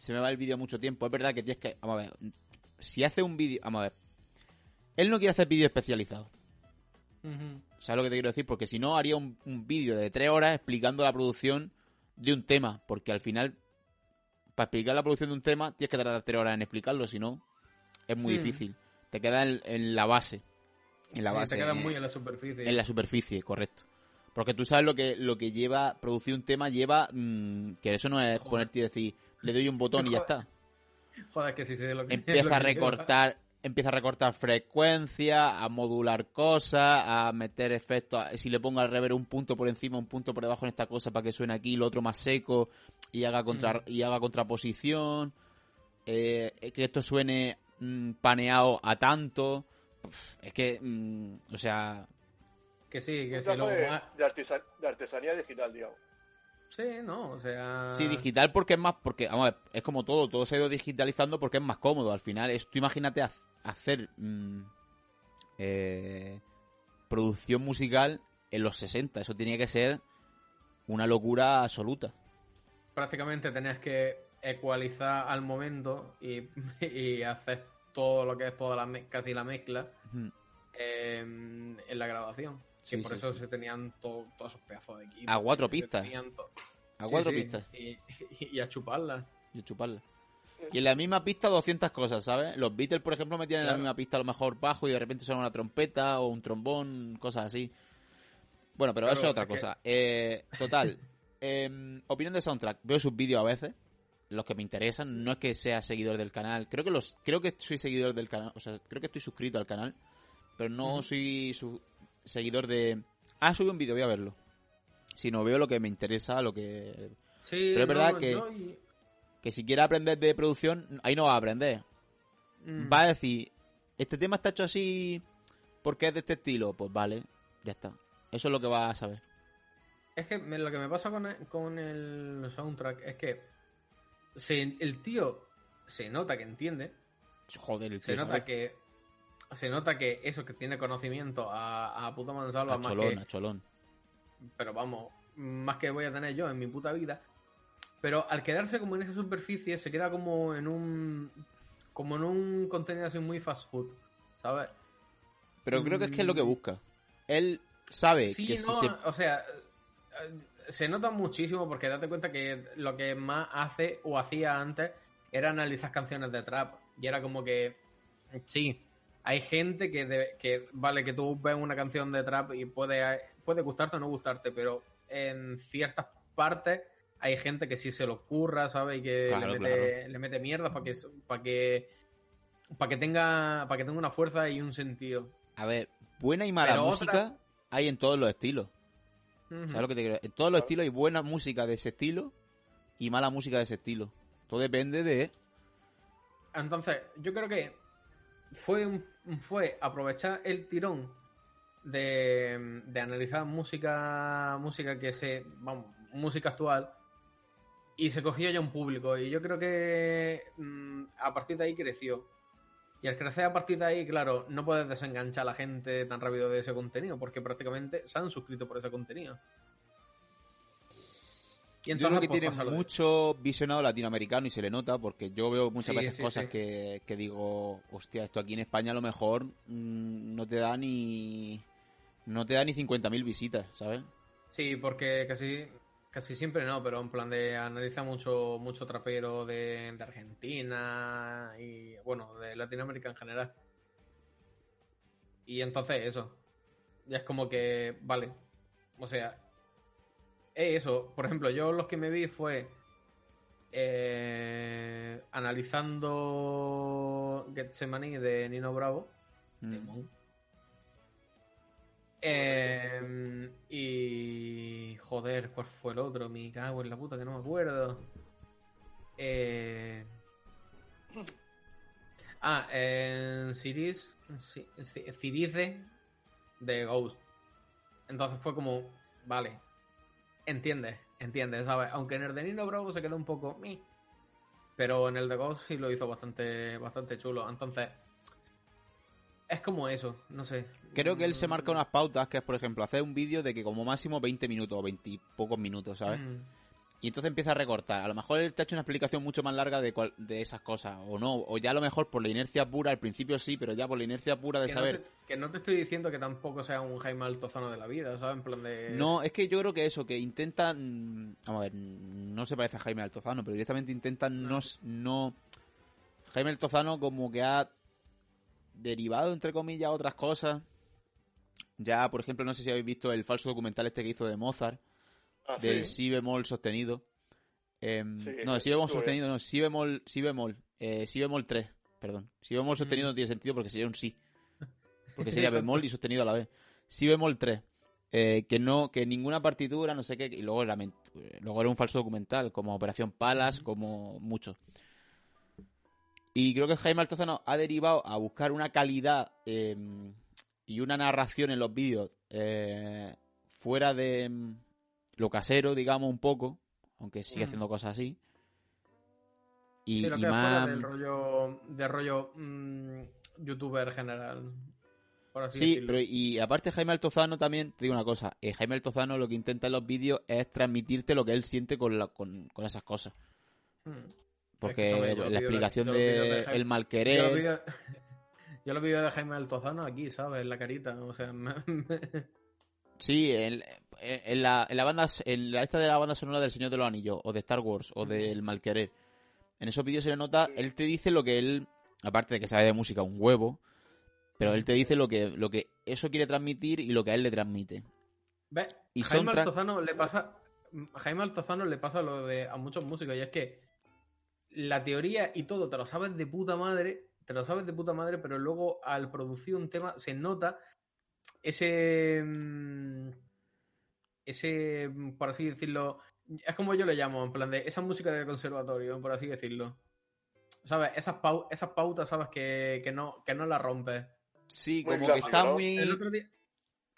se me va el vídeo mucho tiempo. Es verdad que tienes que. Vamos a ver. Si hace un vídeo. Vamos a ver. Él no quiere hacer vídeo especializado. Ujú. ¿Sabes lo que te quiero decir? Porque si no, haría un, un vídeo de tres horas explicando la producción de un tema. Porque al final, para explicar la producción de un tema, tienes que tardar tres horas en explicarlo. Si no, es muy Hmm. difícil. Te queda en, en la base. En la Sí, base. te quedas eh, muy en la superficie. en la superficie, correcto. Porque tú sabes lo que, lo que lleva, producir un tema lleva, mm, que eso no es Joder. ponerte y decir, le doy un botón y ya está. Joder, que sí sé lo que empieza lo a que recortar empieza a recortar frecuencia, a modular cosas, a meter efectos. a- Si le pongo al rever un punto por encima, un punto por debajo en esta cosa para que suene aquí, lo otro más seco y haga contra y haga contraposición. eh, que esto suene mm, paneado a tanto. Uf, es que, mm, o sea, Que sí, que trabajo Lo... de, de artesanía digital, digamos. Sí, no, o sea... Sí, digital porque es más, porque, vamos a ver, es como todo, todo se ha ido digitalizando porque es más cómodo. Al final, es, tú imagínate hacer mm, eh, producción musical en los 60. Eso tenía que ser una locura absoluta. Prácticamente tenías que ecualizar al momento y, y hacer todo lo que es toda la casi la mezcla eh, en la grabación. Sí, por sí, eso sí. se tenían to- todos esos pedazos de equipo. A cuatro pistas. A cuatro pistas. Y, y- a chuparla. Y a chuparla. Y en la misma pista 200 cosas, ¿sabes? Los Beatles, por ejemplo, metían en la misma pista a lo mejor bajo y de repente suena una trompeta o un trombón, cosas así. Bueno, pero Claro, eso es otra que- cosa. Eh, total. em, opinión de soundtrack. Veo sus vídeos a veces, los que me interesan. No es que sea seguidor del canal. Creo que los, creo que soy seguidor del canal. O sea, creo que estoy suscrito al canal. Pero no soy su seguidor de. Ah, subí un vídeo, voy a verlo. Si no veo lo que me interesa, lo que Sí, Pero es verdad no, que- y- que si quiere aprender de producción, ahí no va a aprender. mm, Va a decir, este tema está hecho así porque es de este estilo. Pues vale, ya está. Eso es lo que va a saber. Es que lo que me pasa con el, con el soundtrack es que se- el tío se nota que entiende, Joder, el se tío nota sabe. que se nota que eso que tiene conocimiento a, a puta mansalva A más cholón, que, a cholón. pero vamos, más que voy a tener yo en mi puta vida. Pero al quedarse como en esa superficie se queda como en un como en un contenido así muy fast food, ¿sabes? Pero creo que es que es lo que Mm. busca. Él sabe Sí, que no, si se... o sea, eh, se nota muchísimo porque date cuenta que lo que más hace o hacía antes era analizar canciones de trap. Y era como que, sí, hay gente que, de- que vale, que tú ves una canción de trap y puede, puede gustarte o no gustarte, pero en ciertas partes hay gente que sí se lo ocurra, ¿sabes? Y que Claro, le, mete, le mete mierda para que, para que, para que, tenga, para que tenga una fuerza y un sentido. A ver, buena y mala Pero música otra- hay en todos los estilos. ¿Sabes lo que te quiero? En todos los estilos hay buena música de ese estilo y mala música de ese estilo. Todo depende de... Entonces, yo creo que fue, fue aprovechar el tirón de, de analizar música música que se vamos, música actual y se cogió ya un público y yo creo que mm, a partir de ahí creció. Y al crecer a partir de ahí claro no puedes desenganchar a la gente tan rápido de ese contenido porque prácticamente se han suscrito por ese contenido y Yo creo que pues, tiene mucho visionado latinoamericano y se le nota porque yo veo muchas Sí, veces sí, cosas sí. Que, que digo, hostia, esto aquí en España a lo mejor mm, no te da ni... No te da ni 50.000 visitas, ¿sabes? Sí, porque casi, casi siempre no, pero en plan de analiza mucho, mucho trapero de, de Argentina y bueno, de Latinoamérica en general. Y entonces eso. Ya es como que, vale. O sea, eso. Por ejemplo, yo los que me vi fue eh, analizando Getsemani de Nino Bravo. Mm. Temón. Eh, y. Joder, ¿cuál fue el otro? Me cago en la puta que no me acuerdo. Eh... Ah, en Ciris. Ci- Ci- Cirice de Ghost. Entonces fue como. Vale. Entiendes, entiendes, ¿sabes? Aunque en el de Nino Bravo se quedó un poco. "Meh", Pero en el de Ghost sí lo hizo bastante, bastante chulo. Entonces. Es como eso, no sé. Creo que él se Mm, marca unas pautas, que es, por ejemplo, hacer un vídeo de que como máximo 20 minutos o 20 y pocos minutos, ¿sabes? mm, Y entonces empieza a recortar. A lo mejor él te ha hecho una explicación mucho más larga de, cual- de esas cosas, o no. O ya a lo mejor por la inercia pura, al principio sí, pero ya por la inercia pura de que, no saber... te, que no te estoy diciendo que tampoco sea un Jaime Altozano de la vida, ¿sabes? En plan de. No, es que yo creo que eso, que intentan... Vamos a ver, no se parece a Jaime Altozano, pero directamente intentan no... no Jaime Altozano como que ha derivado, entre comillas, otras cosas. Ya, por ejemplo, no sé si habéis visto el falso documental este que hizo de Mozart, Ah, del sí. si bemol sostenido. Em, Sí, no, si bemol sostenido, no, si bemol, si bemol. Eh, si bemol 3, perdón. Si bemol sostenido Mm. no tiene sentido porque sería un si. Porque sería bemol y sostenido a la vez. Si bemol 3. eh, que no, que ninguna partitura, no sé qué, y luego era, men- luego era un falso documental, como Operación Palas, como muchos. Y creo que Jaime Altozano ha derivado a buscar una calidad eh, y una narración en los vídeos eh, fuera de mm, lo casero, digamos, un poco, aunque sigue Mm. haciendo cosas así. Y, Sí, lo y que más... del rollo, de rollo mm, youtuber general. Por así Sí, decirlo. pero y aparte Jaime Altozano también, te digo una cosa, eh, Jaime Altozano lo que intenta en los vídeos es transmitirte lo que él siente con, la- con, con esas cosas. Mm. Porque la explicación vídeos de, de el mal querer... Yo los vídeos de Jaime Altozano aquí, ¿sabes? En la carita, o sea... me- me- Sí, en, la, en la banda, en la esta de la banda sonora del Señor de los Anillos, o de Star Wars, o del Malquerer. En esos vídeos se le nota, él te dice lo que él, aparte de que sabe de música un huevo, pero él te dice lo que, lo que eso quiere transmitir y lo que a él le transmite. ¿Ves? Y Jaime Altozano le pasa... a Jaime Altozano le pasa lo de a muchos músicos, y es que la teoría y todo te lo sabes de puta madre, te lo sabes de puta madre, pero luego al producir un tema se nota ese... mm, Ese, mm, por así decirlo, es como yo le llamo, en plan de esa música de conservatorio, por así decirlo. ¿Sabes? Esas, pau- esas pautas, ¿sabes? Que, que no, que no las rompes. Sí, Muy como que está ¿no? muy... El otro día,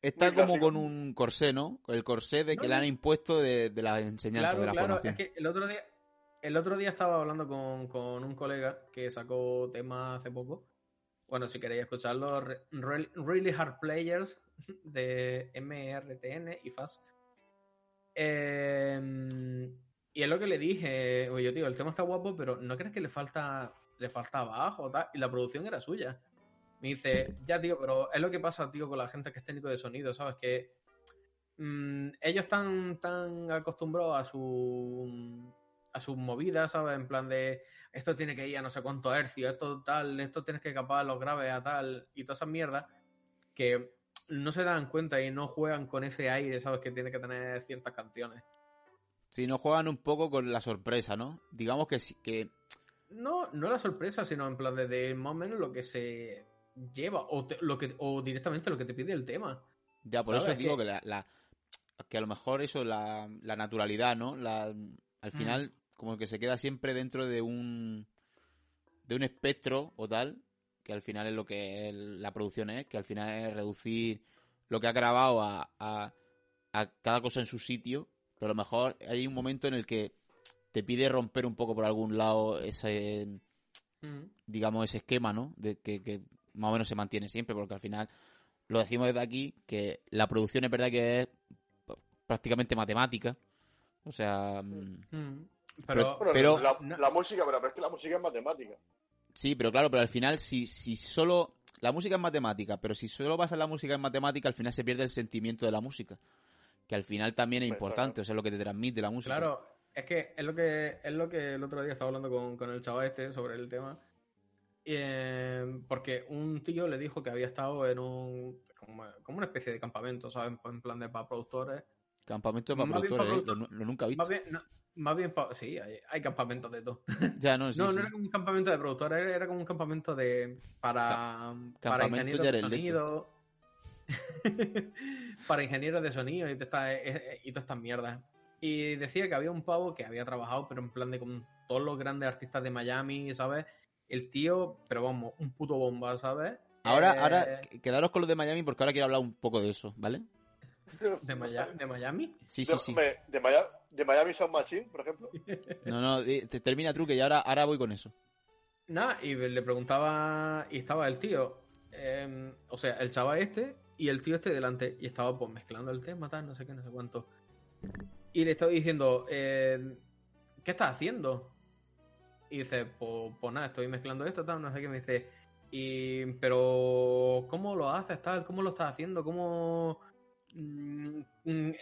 Está Muy como clásico. con un corsé, ¿no? El corsé de que No, le han impuesto de, de la enseñanza, Claro, de la claro. formación. Es que el otro día, el otro día estaba hablando con, con un colega que sacó tema hace poco. Bueno, si queréis escucharlo, Re- Re- Really Hard Players de MRTN y FAS. Eh, y es lo que le dije, oye, tío, el tema está guapo, pero ¿no crees que le falta, le falta bajo tal? Y la producción era suya. Me dice, ya, tío, pero es lo que pasa, tío, con la gente que es técnico de sonido, ¿sabes? Que mm, ellos están tan acostumbrados a su a sus movidas, ¿sabes? En plan de esto tiene que ir a no sé cuántos hercios, esto tal, esto tienes que capar los graves a tal y todas esas mierdas que no se dan cuenta y no juegan con ese aire, ¿sabes? Que tiene que tener ciertas canciones. Si no juegan un poco con la sorpresa, ¿no? Digamos que sí, que No, no la sorpresa, sino en plan de, de más o menos lo que se lleva o, te- lo que, o directamente lo que te pide el tema. ya por eso ¿Sabes? digo Que- que la, la- que a lo mejor eso la, la naturalidad, ¿no? La, al Mm. final como que se queda siempre dentro de un de un espectro o tal, que al final es lo que la producción es, que al final es reducir lo que ha grabado a, a, a cada cosa en su sitio, pero a lo mejor hay un momento en el que te pide romper un poco por algún lado ese Mm. digamos, ese esquema, ¿no? De que, que más o menos se mantiene siempre, porque al final lo decimos desde aquí, que la producción es verdad que es prácticamente matemática. O sea, mm, Pero, la, no- la música, pero, pero es que la música es matemática. sí, pero claro, pero al final, si, si solo. La música es matemática, pero si solo basas la música en matemática, al final se pierde el sentimiento de la música. Que al final también es Pues, importante, claro. o sea, lo que te transmite la música. Claro, es que es lo que es lo que el otro día estaba hablando con, con el chaval este sobre el tema. Y, eh, porque un tío le dijo que había estado en un como, como una especie de campamento, ¿sabes? En plan de para productores. Campamento productores, para ¿eh? Lo, nu- lo nunca he visto. Más bien, no, más bien pa- sí, hay, hay campamentos de todo. Ya, no, sí, no, sí. no era como un campamento de productores, era, era como un campamento de para, ingenieros de sonido. para ingenieros de sonido y, todas estas- eh, eh, mierdas. Y decía que había un pavo que había trabajado, pero en plan de con todos los grandes artistas de Miami, ¿sabes? El tío, pero vamos, un puto bomba, ¿sabes? Ahora, Eh, ahora, quedaros con lo de Miami porque ahora quiero hablar un poco de eso, ¿vale? De, Maya- de Miami. Sí, sí, de, sí. me- de Miami, de Miami Sound Machine, por ejemplo. No, no, te- termina truque y ahora, ahora voy con eso. Nada, y le preguntaba, y estaba el tío, eh, o sea, el chaval este y el tío este delante, y estaba pues mezclando el tema, tal, no sé qué, no sé cuánto. Y le estaba diciendo, eh, ¿qué estás haciendo? Y dice, pues, pues nada, estoy mezclando esto, tal, no sé qué, me dice, y, pero, ¿cómo lo haces, tal? ¿Cómo lo estás haciendo? ¿Cómo,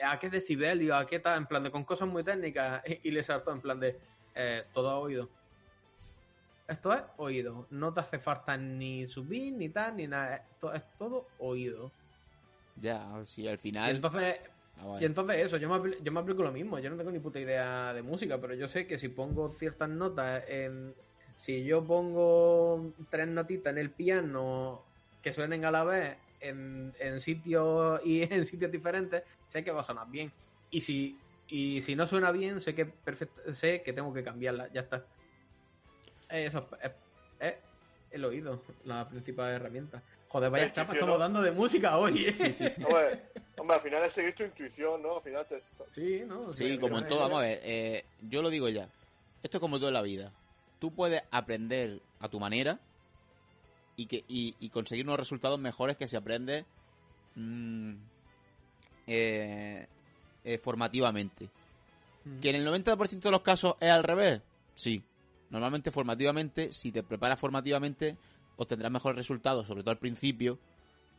a qué decibelio, a qué tal? En plan de, con cosas muy técnicas, y, y le saltó en plan de, eh, todo a oído. Esto es oído. No te hace falta ni subir, ni tal, ni nada. Esto es todo oído. Ya, sí, al Y final. entonces, Ah, y entonces eso, yo me, yo me aplico lo mismo. Yo no tengo ni puta idea de música, pero yo sé que si pongo ciertas notas en... si yo pongo tres notitas en el piano que suenen a la vez en, en sitios y en sitios diferentes, sé que va a sonar bien. Y si, y si no suena bien, sé que perfect- sé que tengo que cambiarla, ya está. Eso es, es- es el oído, la principal herramienta. Joder, vaya chapa estamos dando de música hoy. ¿eh? Sí, sí, sí. Hombre, hombre, al final es seguir tu intuición, ¿no? Al final te... Sí, ¿no? O Sí, como en eh, todo, vamos a ver, eh, yo lo digo ya. Esto es como todo en la vida. Tú puedes aprender a tu manera y, que, y, y conseguir unos resultados mejores que si aprendes mm, eh, eh, formativamente. Mm. ¿Que en el 90% de los casos es al revés? Sí. Normalmente formativamente, si te preparas formativamente, obtendrás mejores resultados, sobre todo al principio,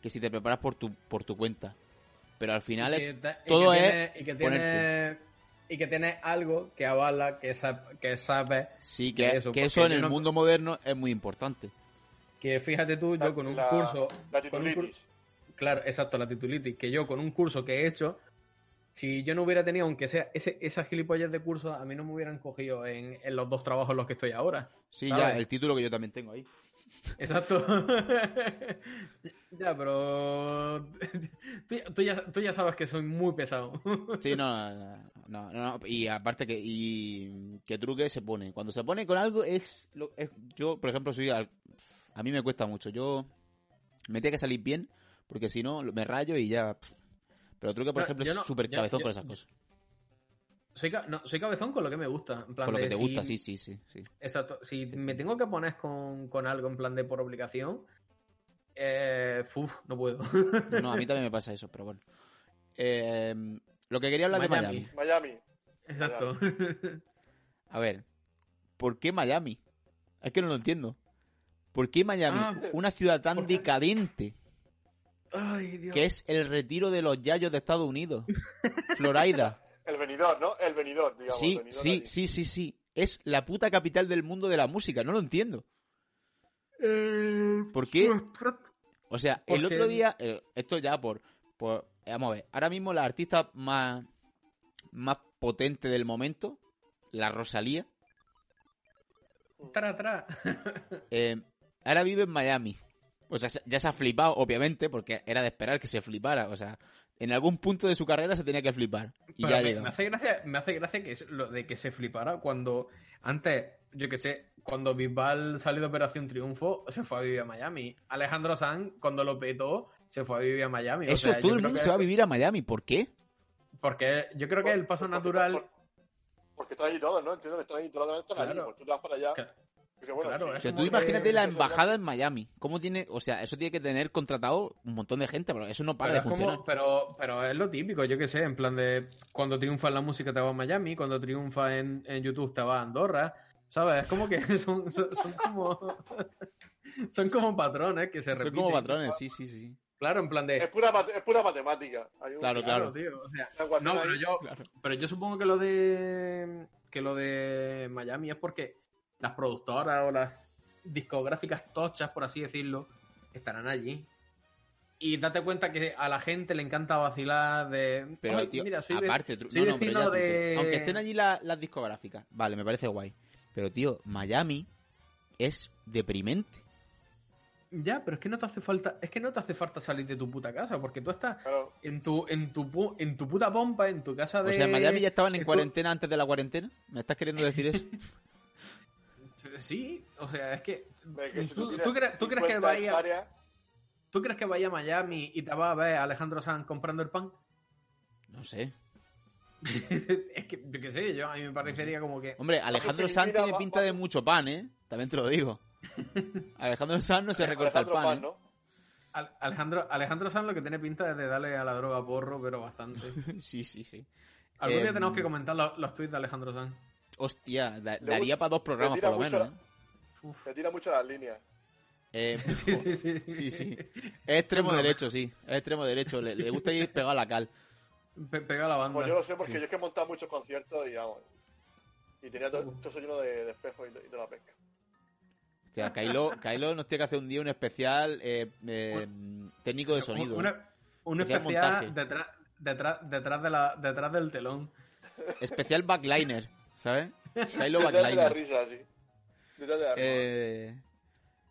que si te preparas por tu, por tu cuenta. Pero al final Y es que ta- y todo que es y que tiene, ponerte. y que tiene algo que avala que, sab- que sabe Sí, de que eso, que eso en el no- mundo moderno es muy importante. Que fíjate tú yo con un la- curso La con un cur- titulitis. claro exacto la titulitis que yo con un curso que he hecho si yo no hubiera tenido aunque sea ese esas gilipollas de curso a mí no me hubieran cogido en, en los dos trabajos en los que estoy ahora Sí, ¿sabes? ya, el título que yo también tengo ahí. exacto ya pero tú, ya- tú ya, tú ya sabes que soy muy pesado Sí, no, no, no, no, no, y aparte que y que truque se pone. Cuando se pone con algo es, lo, es yo, por ejemplo, soy al- a mí me cuesta mucho. Yo me tiene que salir bien porque si no me rayo y ya. Pero truque, por No, ejemplo, es no- súper cabezón yo- con esas cosas. soy, ca- no, soy cabezón con lo que me gusta en plan Con lo de que te si- gusta, sí, sí, sí, sí. Exacto. Si me tengo que poner con, con algo en plan de por obligación, eh, uf, no puedo. No, no, a mí también me pasa eso, pero bueno. Eh, lo que quería hablar de Miami. Miami. Miami. Exacto. A ver, ¿por qué Miami? Es que no lo entiendo. ¿Por qué Miami? Ah, Una ciudad tan decadente Ay, Dios. que es el retiro de los yayos de Estados Unidos. Florida. El venidor, ¿no? El venidor, digamos. Sí, venidor sí, allí. sí, sí, sí. Es la puta capital del mundo de la música. No lo entiendo. Eh, ¿Por qué? O sea, el otro día, eh, esto ya por, por, eh, vamos a ver, ahora mismo la artista más, más potente del momento, la Rosalía, Tra, tra. eh, ahora vive en Miami. O sea, se- ya se ha flipado, obviamente, porque era de esperar que se flipara. O sea, en algún punto de su carrera se tenía que flipar. Y Pero ya ha me, me hace gracia, me hace gracia que es lo de que se flipara cuando antes, yo que sé, cuando Bisbal salió de Operación Triunfo, se fue a vivir a Miami. Alejandro Sanz, cuando lo petó, se fue a vivir a Miami. O Eso, sea, yo todo el mundo que- se va a vivir a Miami. ¿Por qué? Porque yo creo que el paso Porque- natural. por- Porque están allí todos, ¿no? Entiendo que están allí todos, están allí. Claro. Pues tú te vas para allá. Claro. Bueno, Claro, sí, O sea, tú imagínate la embajada en Miami. ¿Cómo tiene...? O sea, eso tiene que tener contratado un montón de gente, pero eso no para Pero, de es como- funcionar. pero, pero es lo típico, yo que sé, en plan de cuando triunfa en la música te vas a Miami, cuando triunfa en, en YouTube te vas a Andorra, ¿sabes? Es como que son, son, son como son como patrones que se Son repiten. como patrones, sí, sí, sí. Claro, en plan de Es pura, es pura matemática. Hay un- Claro, claro, tío, o sea, no, pero yo Claro. pero yo supongo que lo de que lo de Miami es porque las productoras o las discográficas tochas, por así decirlo, estarán allí. Y date cuenta que a la gente le encanta vacilar de... Pero, "Ay, tío, mira, soy ve- aparte, tru- soy no, no, pero ya, de- aunque estén allí la- las discográficas, vale, me parece guay. Pero, tío, Miami es deprimente. Ya, pero es que no te hace falta, es que no te hace falta salir de tu puta casa, porque tú estás Claro. en tu, en tu, pu- en tu puta pompa, en tu casa de. O sea, en Miami ya estaban en tú- cuarentena antes de la cuarentena. ¿Me estás queriendo decir eso? Sí, o sea, es que. Ve que si ¿Tú, crees, tú crees que 50 vaya, hectáreas, ¿Tú crees que vaya a Miami y te va a ver a Alejandro Sanz comprando el pan? No sé. es que, yo qué sé, yo a mí me parecería como que. Hombre, Alejandro Sanz mira, tiene va- pinta va- de mucho pan, ¿eh? También te lo digo. Alejandro Sanz no se recorta el Alejandro pan, Paz, ¿eh? ¿no? Al- Alejandro, Alejandro Sanz lo que tiene pinta es de darle a la droga porro, pero bastante. Sí, sí, sí. Algún día Em, tenemos que comentar los, los tweets de Alejandro Sanz. Hostia, da- daría para dos programas por lo mucho menos, la- ¿eh? Uf. Se tira mucho las líneas. Eh, Sí, sí, sí. Sí, sí. Es extremo derecho, sí. Es extremo derecho. Le, le gusta ir pegado a la cal. Pe- pega la banda. Pues yo lo sé porque Sí. yo es que he montado muchos conciertos y vamos. Y tenía todo, todo eso lleno de, de espejos y de, y de la pesca. O sea, Kylo, Kylo nos tiene que hacer un día un especial eh, eh, técnico de sonido. Un, ¿eh? un Especial detrás, detrás, detrás, de la, detrás del telón. Especial backliner, ¿sabes? Kylo Te da la backliner. risa, sí. detrás de armas. Eh,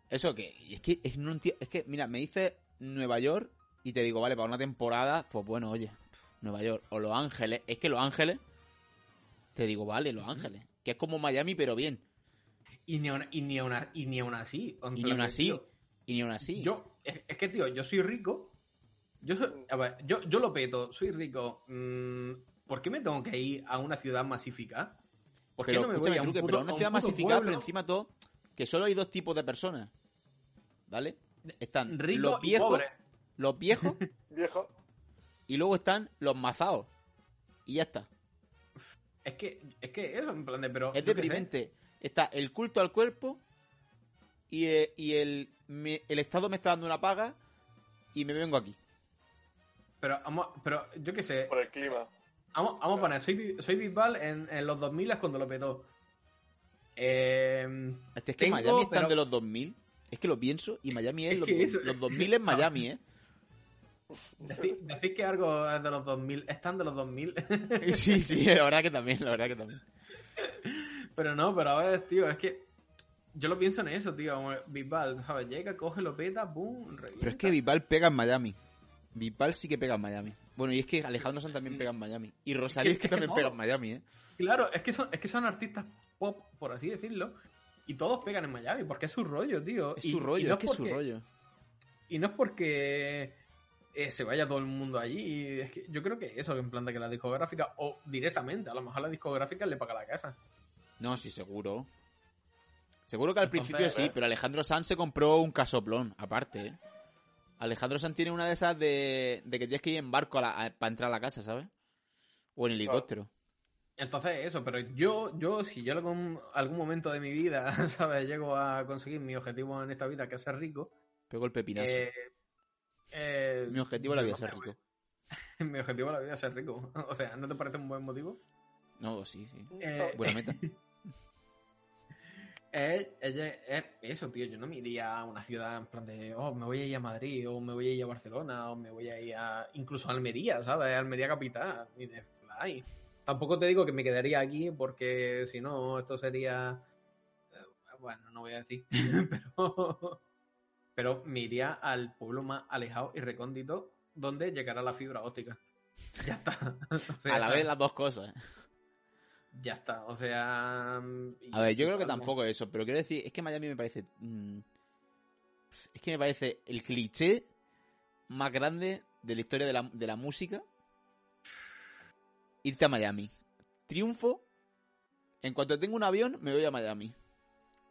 eso que, es que es, no enti- es que, mira, me dices Nueva York y te digo, vale, para una temporada, pues bueno, oye, Nueva York o Los Ángeles, es que Los Ángeles, te digo, vale, Los Ángeles, que es como Miami, pero bien, Y ni aun, y ni aun, y ni aun así. y ni aún así, tío, y ni aún así. Yo, es, es que, tío, yo soy rico. Yo, soy- a ver, yo, yo lo peto, soy rico. mm, ¿Por qué me tengo que ir a una ciudad masificada? ¿Por qué pero no me voy a un Truque, puto- pero una un ciudad masificada, pueblo pero encima todo, que solo hay dos tipos de personas, ¿vale? Están rico los y viejos, pobre? los viejos, Viejo. y luego están los mazaos. Y ya está. Es que, es que eso, en plan de, pero. Es deprimente. Está el culto al cuerpo y, eh, y el, me- el Estado me está dando una paga y me vengo aquí. Pero, vamos, pero yo qué sé. Por el clima. Vamos, vamos a poner, soy, soy Bisbal en, en los 2000 es cuando lo petó. Eh, Este es que Tengo, Miami están pero- de los 2000. Es que lo pienso y Miami es, Es los, que eso- los 2000 es Miami, ¿eh? decir que algo es de los 2000, están de los 2000. Sí, sí, la verdad que también, la verdad que también. pero no, pero a ver, tío, es que yo lo pienso en eso, tío. como Bisbal, ¿sabes? Llega, coge, lo peta, boom, revienta. Pero es que Bisbal pega en Miami. Bisbal sí que pega en Miami. Bueno, y es que Alejandro Sanz también pega en Miami. Y Rosalía es que, es que también no. pega en Miami, ¿eh? Claro, es que, son, es que son artistas pop, por así decirlo. Y todos pegan en Miami, porque es su rollo, tío. Es Y- su rollo, no es que es su rollo. Y no es porque eh, se vaya todo el mundo allí. Es que yo creo que eso, que en plan de que la discográfica, o directamente, a lo mejor la discográfica le paga la casa. No, sí, seguro. Seguro que al Entonces, principio sí, eh. pero Alejandro Sanz se compró un casoplón, aparte, ¿eh? Alejandro Sanz tiene una de esas de, de que tienes que ir en barco a la- a- para entrar a la casa, ¿sabes? O en helicóptero. Entonces, eso, pero yo, yo si yo algún, algún momento de mi vida, ¿sabes? Llego a conseguir mi objetivo en esta vida, que es ser rico. Pego el pepinazo. eh, eh, Mi objetivo en la vida es ser rico. Mi objetivo en la vida es ser rico. O sea, ¿no te parece un buen motivo? No, sí, sí. Eh, Buena meta. Es, es- es eso, tío. Yo no me iría a una ciudad en plan de, oh, me voy a ir a Madrid, o me voy a ir a Barcelona, o me voy a ir a incluso a Almería, ¿sabes? Almería capital, ni de fly. Tampoco te digo que me quedaría aquí porque si no, esto sería. eh, Bueno, no voy a decir. pero. Pero me iría al pueblo más alejado y recóndito donde llegará la fibra óptica. Ya está. O sea, A la vez las dos cosas. Ya está. O sea. y- A ver, yo creo que tampoco eso, pero quiero decir, es que Miami me parece... mm, es que me parece el cliché más grande de la historia de la, de la música. Irte a Miami. Triunfo. En cuanto tengo un avión, me voy a Miami.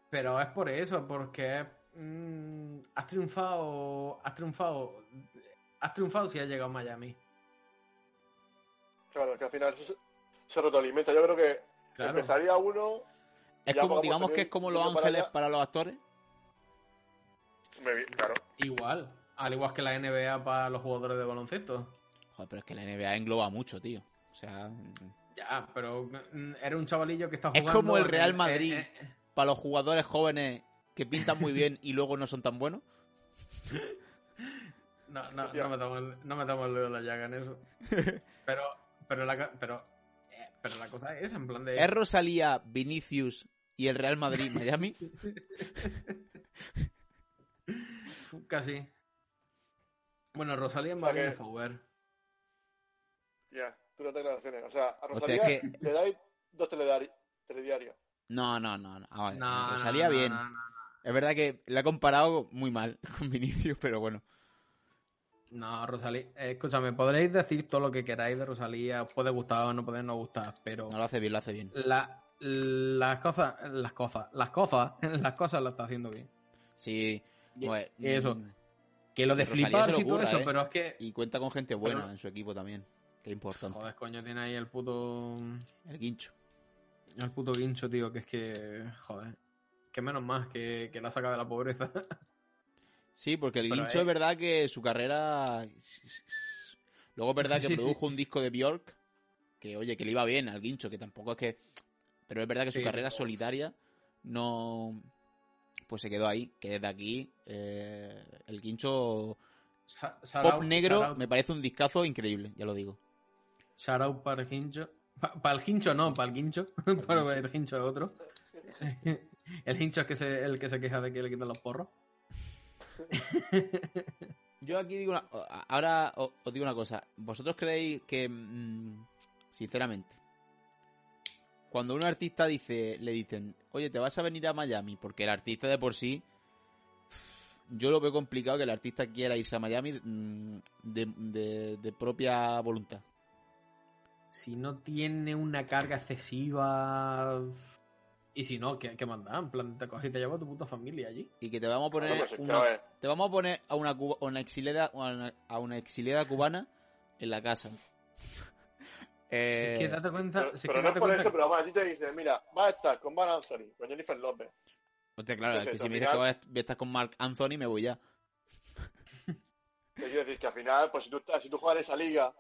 Pero es por eso, porque mm, has triunfado, has triunfado, has triunfado si has llegado a Miami. Claro, que al final se, retroalimenta. Yo creo que Claro. empezaría uno. Es como, digamos que es como Los para Ángeles para los actores. me claro. Igual, al igual que la NBA para los jugadores de baloncesto. Joder, pero es que la NBA engloba mucho, tío. O sea, Ya, pero mm, era un chavalillo que está Es jugando. como el Real Madrid. para los jugadores jóvenes que pintan muy bien y luego no son tan buenos. no, no, no metamos el, no metamos el dedo en la llaga en eso. Pero, pero la, pero, pero la cosa es esa, en plan de. ¿Es Rosalía, Vinicius y el Real Madrid Miami? Casi. Bueno, Rosalía en Madrid Fauber. Ya, duras declaraciones. O sea, a Hostia, Rosalía es que- le dais dos telediarios. No, no, no. no. No, Rosalía no, no, bien. no, no. Es verdad que la he comparado muy mal con Vinicius, pero bueno. No, Rosalía, escúchame, podréis decir todo lo que queráis de Rosalía, os puede gustar o no puede no gustar, pero No lo hace bien, lo hace bien. la, las cosas, las cosas, las cosas, las cosas lo está haciendo bien. Sí. Y- pues, y eso. mm, Que lo de flipar y todo eso, ¿eh? pero es que, Y cuenta con gente buena Pero- en su equipo también. Que importante. joder, coño, tiene ahí el puto, El guincho. el puto guincho, tío, que es que, joder, que menos más que, que la saca de la pobreza. Sí, porque el Pero guincho es- es verdad que su carrera. Luego es verdad que Sí, sí. produjo un disco de Bjork. Que oye, que le iba bien al guincho, que tampoco es que. Pero es verdad que su Sí, carrera solitaria no. Pues se quedó ahí. Que desde aquí. eh, el guincho. Sa- Pop negro me parece un discazo increíble, ya lo digo. out para el guincho. Para el guincho no, para el guincho, pero el guincho es otro. El hincho es que se, el que se queja de que le quitan los porros. Yo aquí digo una... Ahora os, digo una cosa. ¿Vosotros creéis que, mm, sinceramente, cuando un artista dice, le dicen, oye, te vas a venir a Miami, porque el artista de por sí, yo lo veo complicado que el artista quiera irse a Miami mm, de- de propia voluntad. Si no tiene una carga excesiva. Y si no, ¿qué, qué manda? En plan, te coges y te llevas a tu puta familia allí. Y que te vamos a poner Bueno, pues, una, te vamos a poner a una, cuba- a una exiliada a una, a una exiliada cubana en la casa. Eh, es que date cuenta. pero, si es pero que no es date por cuenta eso, pero vamos, a ti te dicen, mira, va a estar con Van Anthony, con Jennifer López. hostia, claro, es que si me dices que vas a estar con Mark Anthony, me voy ya. Te quiero decir que al final, pues si tú, estás, si tú juegas en esa liga,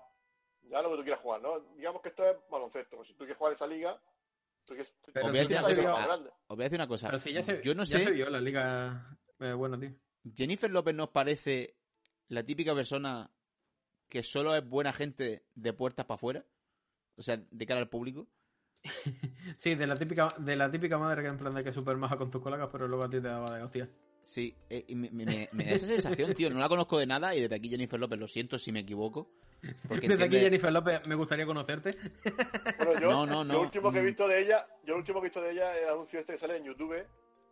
ya lo que tú quieras jugar, ¿no? Digamos que esto es baloncesto. Pues si tú quieres jugar en esa liga, una más grande. Os voy a decir una cosa. Pero si ya se, Yo no ya sé, se vio la liga. eh, bueno, tío. Jennifer López nos parece la típica persona que solo es buena gente de puertas para afuera. O sea, de cara al público. Sí, de la típica, de la típica madre que en plan de que es súper maja con tus colegas, pero luego a ti te daba de hostia. Sí, eh, y me, me- me- me da esa sensación, tío. No la conozco de nada y desde aquí Jennifer López, lo siento si me equivoco. Porque Desde aquí, Jennifer López, me gustaría conocerte. Bueno, yo, No, no, no. Lo último que he Mm. visto de ella, yo lo último que he visto de ella es el anuncio este que sale en YouTube,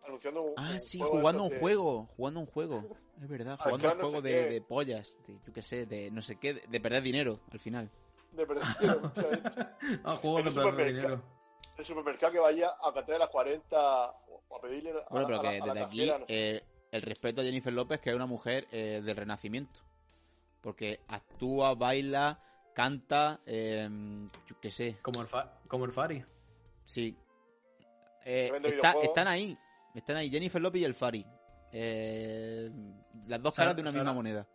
anunciando un, Ah, un sí, juego jugando un de- juego, jugando un juego. Es verdad, Ah, jugando un no juego de, de pollas, de, yo qué sé, de no sé qué, de, de perder dinero al final. De perder muchas veces. Ah, juegos de perder supermercado. dinero. El supermercado que vaya a cantar de las 40 o a pedirle a, Bueno, pero a la- que a la desde aquí cajera, no sé. eh, el respeto a Jennifer López, que es una mujer eh, del renacimiento. Porque actúa, baila, canta, eh, yo qué sé, Como el, fa- como el Fari. sí. Eh, está- están ahí, están ahí Jennifer López y el Fari. Eh, las dos Sara- caras de una misma moneda.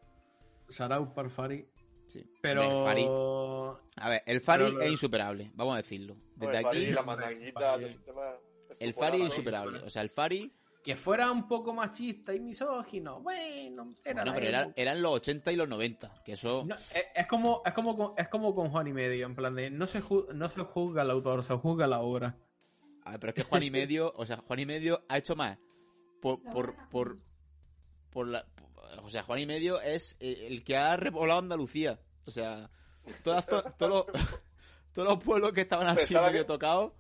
Sarau par Fari. Sí. Pero. Hombre, el Fari- a ver, el Fari Pero es insuperable, vamos a decirlo. Desde Bueno, el Fari, aquí, la Fari. es el Fari es programa, ¿no? insuperable. O sea, el Fari, Que fuera un poco machista y misógino. Bueno, era bueno, pero era- eran los 80 y los 90, que eso... No, es, es como, es, como con, es como con Juan y Medio, en plan de no se, ju- no se juzga el autor, se juzga la obra. A ver, pero es que Juan y Medio, o sea, Juan y Medio ha hecho más por, por, por, por la, por- o sea, Juan y Medio es eh, el que ha repoblado Andalucía. O sea, todas, to- todos, los, todos los pueblos que estaban así Pensaba medio que- tocados.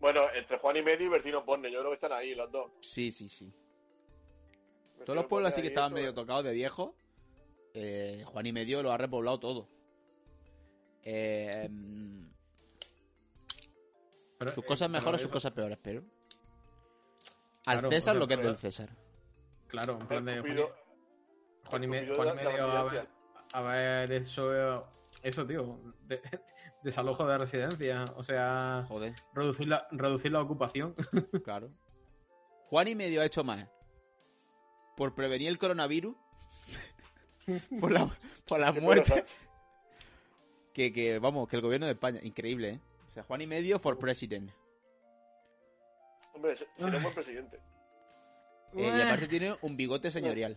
Bueno, entre Juan y Medio y Bertino Borne, yo creo que están ahí los dos. Sí, sí, sí. Todos los pueblos así que estaban medio tocados de viejo, eh, Juan y Medio lo ha repoblado todo. Eh, Pero, sus eh, cosas pero mejores, sus cosas peores, pero... Al Claro, César lo que es del César. Claro, en plan de Juan y, Cupido- Juan y Me- Cupido Juan y de la- de la Medio, a ver, residencia. a ver, eso, eso, tío, de- desalojo de residencia, o sea, Joder. reducir la, reducir la ocupación. Claro. Juan y medio ha hecho más por prevenir el coronavirus, por la, por la muerte, que, que, vamos, que el gobierno de España. Increíble, ¿eh? O sea, Juan y medio for president. Hombre, se- sería un buen presidente. Eh, y aparte tiene un bigote señorial.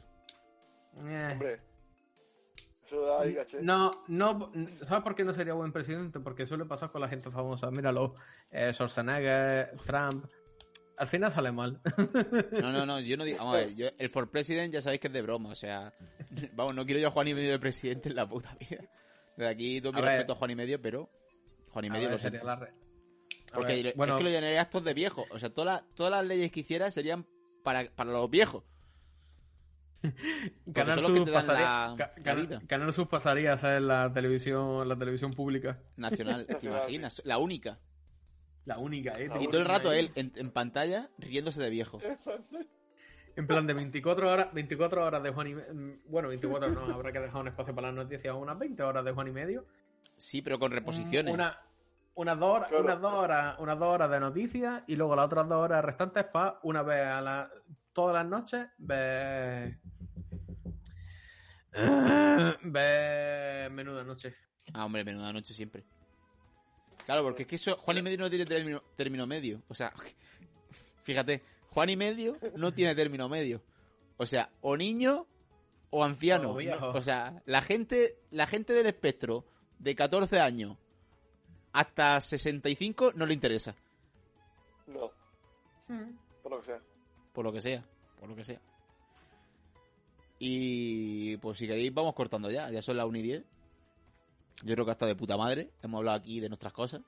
Hombre. Eso da ahí, caché. No, no, ¿sabes por qué no sería buen presidente? Porque suele pasar con la gente famosa. Míralo, eh, Schwarzenegger, Trump. Al final sale mal. No, no, no, yo no digo. Vamos a ver, yo- el for president ya sabéis que es de broma, o sea. Vamos, no quiero yo a Juan y medio de presidente en la puta vida. Desde aquí todo mi A ver. respeto a Juan y medio, pero. Juan y medio ver, lo sería siento. la re- Porque ver, es bueno, que lo llenaría actos de viejo. O sea, todas las, todas las leyes que hiciera serían para, para los viejos. Canal Sur pasaría, la- la Canal- vida. Canal Sur pasaría a ser la televisión, la televisión pública. Nacional, ¿te imaginas? La única. La única, ¿eh? La Y todo el rato él en, en pantalla riéndose de viejo. En plan de 24 horas, 24 horas de Juan y medio. Bueno, 24 no, habrá que dejar un espacio para las noticias. Unas 20 horas de Juan y medio. Sí, pero con reposiciones. Una, unas, dos horas, Claro. unas, dos horas, unas dos horas de noticias y luego las otras dos horas restantes para una vez a la, todas las noches ver. Menuda noche. Ah, hombre, menuda noche siempre. Claro, porque es que eso, Juan y medio no tiene término, término medio. O sea, fíjate, Juan y medio no tiene término medio. O sea, o niño o anciano. O viejo. O sea, la gente, la gente del espectro de 14 años hasta 65 no le interesa. No. Hmm. Por lo que sea. por lo que sea, por lo que sea. Y pues si queréis vamos cortando ya, ya son las 1 y 10. Yo creo que hasta de puta madre. Hemos hablado aquí de nuestras cosas.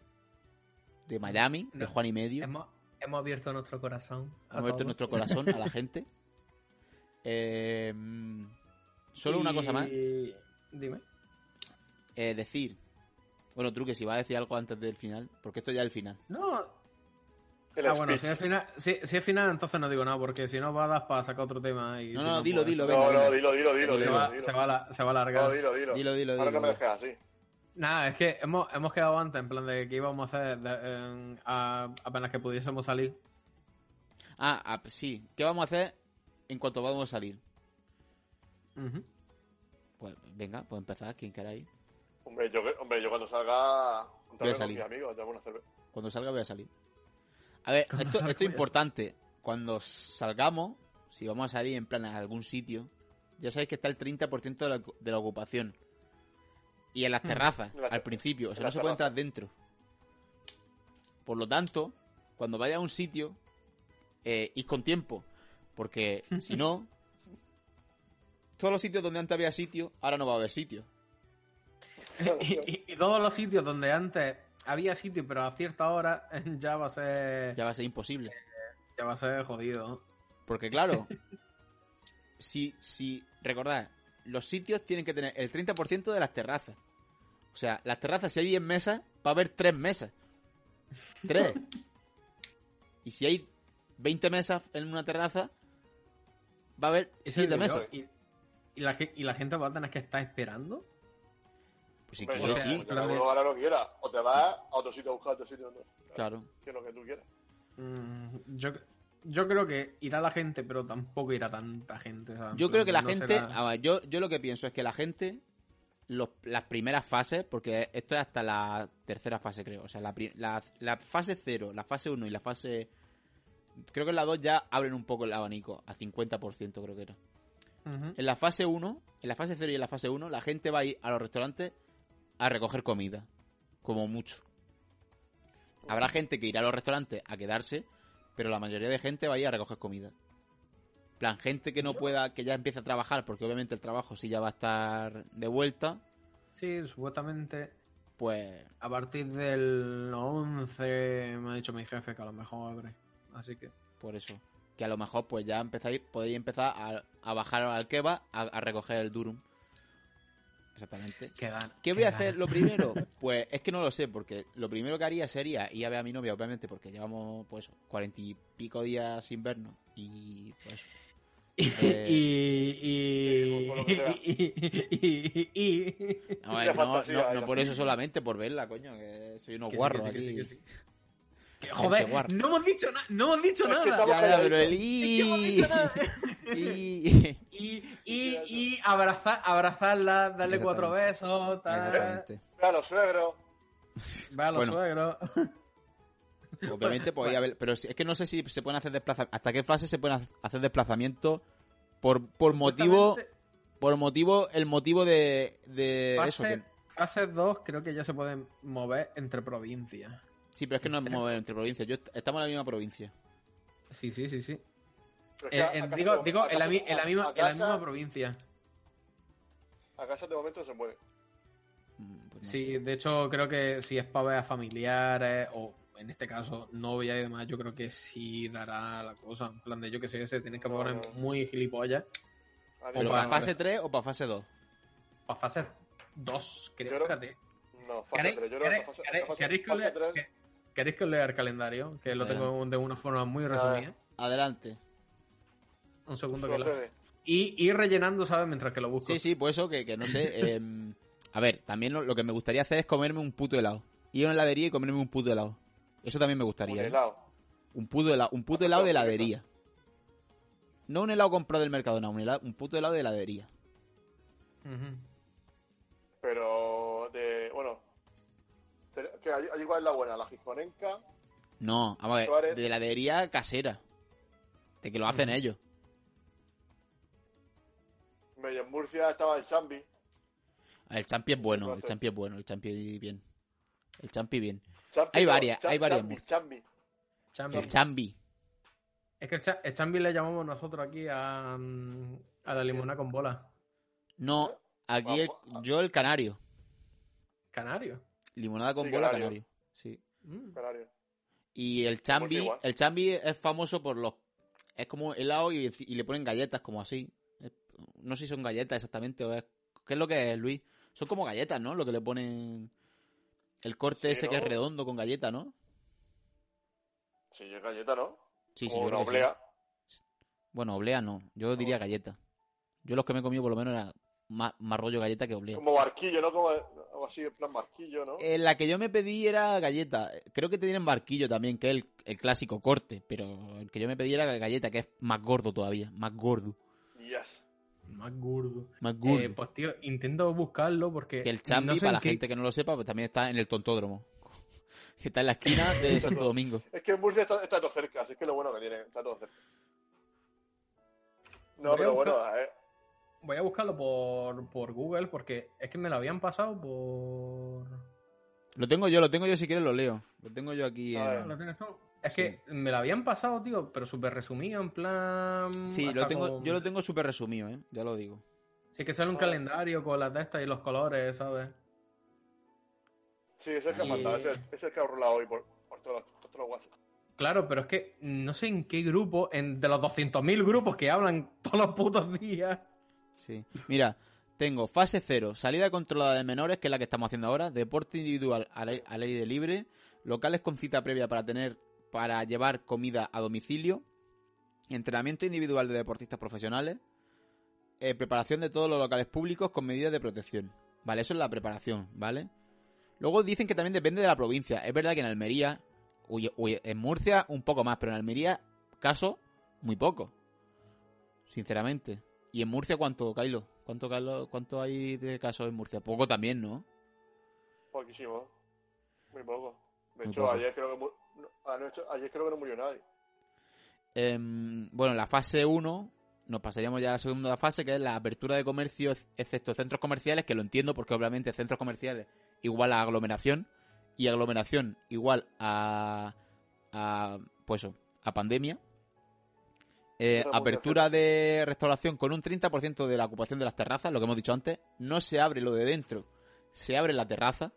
De Miami, de. Juan y medio. Hemos, hemos abierto nuestro corazón. Hemos abierto todos. nuestro corazón a la gente. Eh, solo una cosa más. Dime. Eh, decir. Bueno, Truque, si vas a decir algo antes del final, porque esto ya es el final. No. El Ah, bueno, si es final, si, si es final, entonces no digo nada, porque si no va a dar para sacar otro tema. Y No, si no, dilo, pues, dilo, No, venga, no, venga. dilo, dilo, dilo, Se Se dilo, va, dilo. se, va a la- se va a alargar. No, dilo, dilo. Dilo, dilo, Ahora que me dejes así. Nada, es que hemos, hemos quedado antes, en plan de que íbamos a hacer de- en- a- apenas que pudiésemos salir. Ah, ah, sí. ¿Qué vamos a hacer en cuanto vamos a salir? Ujú. Pues venga, pues empezar, quien quiera ir. Hombre, yo, hombre, yo cuando salga, juntarme con salir. mis amigos, una cerveza. Cuando salga voy a salir. A ver, esto, es importante. Cuando salgamos, si vamos a salir en plan a algún sitio, ya sabéis que está el 30% de la, de la ocupación. Y en las Hmm. terrazas, al principio, o sea, no se puede entrar dentro. Por lo tanto, cuando vaya a un sitio, eh, id con tiempo. Porque si no, todos los sitios donde antes había sitio, ahora no va a haber sitio. y, y- y todos los sitios donde antes había sitio, pero a cierta hora ya va a ser. Ya va a ser imposible. Ya va a ser jodido. Porque claro, si, si recordad, los sitios tienen que tener el 30% de las terrazas. O sea, las terrazas, si hay 10 mesas, va a haber 3 mesas. 3. y si hay 20 mesas en una terraza, va a haber Eso 7 digo yo, mesas. Y, y la, y la gente va a tener que estar esperando. Pues si Hombre, quiere, o sea, sí, lo que quiera. O te vas a otro sitio a buscar otro sitio. No. claro. Que lo que tú quieras. Mm, yo, yo creo que irá la gente, pero tampoco irá tanta gente. o sea, en Yo creo que la no gente, será- a ver, yo, yo lo que pienso es que la gente, los- las primeras fases, porque esto es hasta la tercera fase, creo, o sea, la, pri- la, la fase 0, la fase 1 y la fase... Creo que en la 2 ya abren un poco el abanico, a 50% creo que era. En la fase 1, en la fase 0 y en la fase 1, la gente va a ir a los restaurantes a recoger comida, como mucho. Habrá gente que irá a los restaurantes a quedarse, pero la mayoría de gente va a ir a recoger comida. Plan, gente que no pueda, que ya empiece a trabajar, porque obviamente el trabajo sí ya va a estar de vuelta, Sí, supuestamente pues a partir del 11 me ha dicho mi jefe que a lo mejor abre. Así que. por eso. Que a lo mejor pues ya empezáis, podéis empezar a, a bajar al a, a recoger el durum. Exactamente. ¿Qué voy a hacer lo primero? Pues es que no lo sé, porque lo primero que haría sería ir a ver a mi novia, obviamente, porque llevamos pues cuarenta y pico días sin vernos y pues Eh, y, y, no, no, no, ya. no por eso solamente, por verla, coño, que soy unos sí, guarros que sí, que sí, aquí. Joder, no hemos dicho nada, no hemos dicho nada. Ya, pero el y... y... Y, y, y abrazar, abrazarla, darle cuatro besos, tal. Exactamente. Ve a los suegros. Ve a los Bueno. suegros. Obviamente podía haber, pero es que no sé si se pueden hacer desplazamientos, hasta qué fase se pueden hacer desplazamientos por, por motivo, por motivo, el motivo de, de eso. Fase, que- fase 2 creo que ya se pueden mover entre provincias. Sí, pero es que no es mover entre provincias. Yo, estamos en la misma provincia. Sí, sí, sí, sí. Eh, digo, digo en, la, en misma, a en la casa- misma provincia. A casa de momento se muere. Mm, pues no Sí, sé. de hecho creo que si es para ver a familiares o en este caso novia y demás, yo creo que sí dará la cosa. En plan de yo que sé, se tienen que No, poner no. muy gilipollas. ¿Pero para fase 3 o para fase 2? Para fase 2, creo. Yo creo-. No, fase ¿Queréis, 3. Yo creo que fase, fase- fase lea- 3 que- queréis que os lea el calendario? Que lo Adelante. tengo de una forma muy resumida. Adelante. Un segundo que lo... Y ir rellenando, ¿sabes? Mientras que lo busco. Sí, sí, pues eso, que, que no sé. em, a ver, también lo, lo que me gustaría hacer es comerme un puto helado. Ir a una heladería y comerme un puto helado. Eso también me Un gustaría. ¿eh? helado. Un puto helado, un puto helado de heladería. No un helado comprado del mercado, no, un, helado- un puto helado de heladería. Pero Que allí allí igual es la buena, la gijonenca. No, vamos a ver, Suárez. de heladería casera. De que lo hacen ellos. Medio en Murcia estaba el chambi. El champi es bueno, el champi es bueno, el champi bien. El champi bien. Champi Hay varias, hay varias. Chambi. El chambi. Es que el, cha- el chambi le llamamos nosotros aquí a, a la limona con bola. No, aquí el- yo el canario. Canario. Limonada con Sí, bola canario. canario. Sí. Mm. Canario. Y el chambi, igual. el chambi es famoso por los... Es como helado y, y le ponen galletas como así. No sé si son galletas exactamente o es... ¿Qué es lo que es, Luis? Son como galletas, ¿no? Lo que le ponen... El corte Sí, ese que es redondo con galleta, ¿no? Sí, es galleta, ¿no? Sí, sí, o yo una creo que sí. oblea. Bueno, oblea no. Yo diría galleta. Yo los que me he comido por lo menos era más, más rollo galleta que oblea. Como barquillo, ¿no? Como así, en plan barquillo, ¿no? Eh, la que yo me pedí era galleta. Creo que te tienen barquillo también, que es el, el clásico corte. Pero el que yo me pedí era galleta, que es más gordo todavía. Más gordo. Yes. Más gordo. Más gordo. Eh, pues tío, intento buscarlo porque. que el chambi, no sé para la qué- gente que no lo sepa, pues también está en el tontódromo. Que está en la esquina de Santo Domingo. Es que en Murcia está, está todo cerca, así que es lo bueno que tiene, está todo cerca. No, pero bueno, eh, Voy a buscarlo por, por Google porque es que me lo habían pasado por. Lo tengo yo, lo tengo yo si quieres lo leo. Lo tengo yo aquí. A en- ver. ¿Lo tienes tú? Es que me lo habían pasado, tío, pero súper resumido, en plan. Sí, lo tengo, con- yo lo tengo súper resumido, ¿eh? Ya lo digo. Sí, que sale un Ah. calendario con las de estas y los colores, ¿sabes? sí, ese es el que ha mandado, ese, ese es el que ha rulado hoy por, por todos los, por todos los WhatsApp. Claro, pero es que no sé en qué grupo, en, de los 200.000 grupos que hablan todos los putos días. Sí. Mira, tengo fase cero, salida controlada de menores, que es la que estamos haciendo ahora, deporte individual al, ai- al aire libre, locales con cita previa para tener, para llevar comida a domicilio, entrenamiento individual de deportistas profesionales, eh, preparación de todos los locales públicos con medidas de protección. Vale, eso es la preparación, ¿vale? Luego dicen que también depende de la provincia. Es verdad que en Almería, en Murcia un poco más, pero en Almería, caso, muy poco. Sinceramente. ¿Y en Murcia cuánto, Kailo? ¿Cuánto, Kailo, ¿Cuánto hay de casos en Murcia? Poco también, ¿no? Poquísimo. Muy poco. De Muy hecho, poco. ayer creo que anoche- ayer creo que no murió nadie. Em, bueno, la fase 1, nos pasaríamos ya a la segunda fase, que es la apertura de comercio, ex- excepto centros comerciales, que lo entiendo porque obviamente centros comerciales igual a aglomeración, y aglomeración igual a, a pues eso, a pandemia. Eh, apertura de restauración con un 30% de la ocupación de las terrazas, lo que hemos dicho antes. No se abre lo de dentro, se abre la terraza.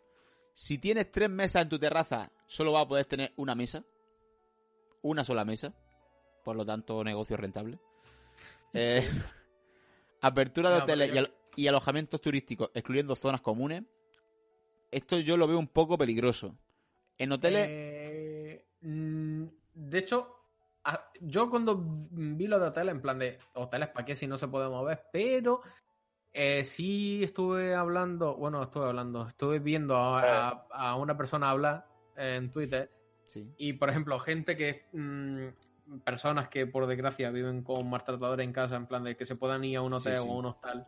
Si tienes tres mesas en tu terraza, solo vas a poder tener una mesa. Una sola mesa. Por lo tanto, negocio rentable. Eh, apertura de No, hoteles yo- y, al- y alojamientos turísticos, excluyendo zonas comunes. Esto yo lo veo un poco peligroso. En hoteles, Eh, mm, de hecho, yo cuando vi lo de hoteles, en plan de hoteles, ¿para qué si no se puede mover? Pero eh, sí estuve hablando, bueno, estuve hablando, estuve viendo a, a- a una persona hablar en Twitter sí. y, por ejemplo, gente que, mm, personas que por desgracia viven con maltratadores en casa, en plan de que se puedan ir a un hotel sí. o a un hostal.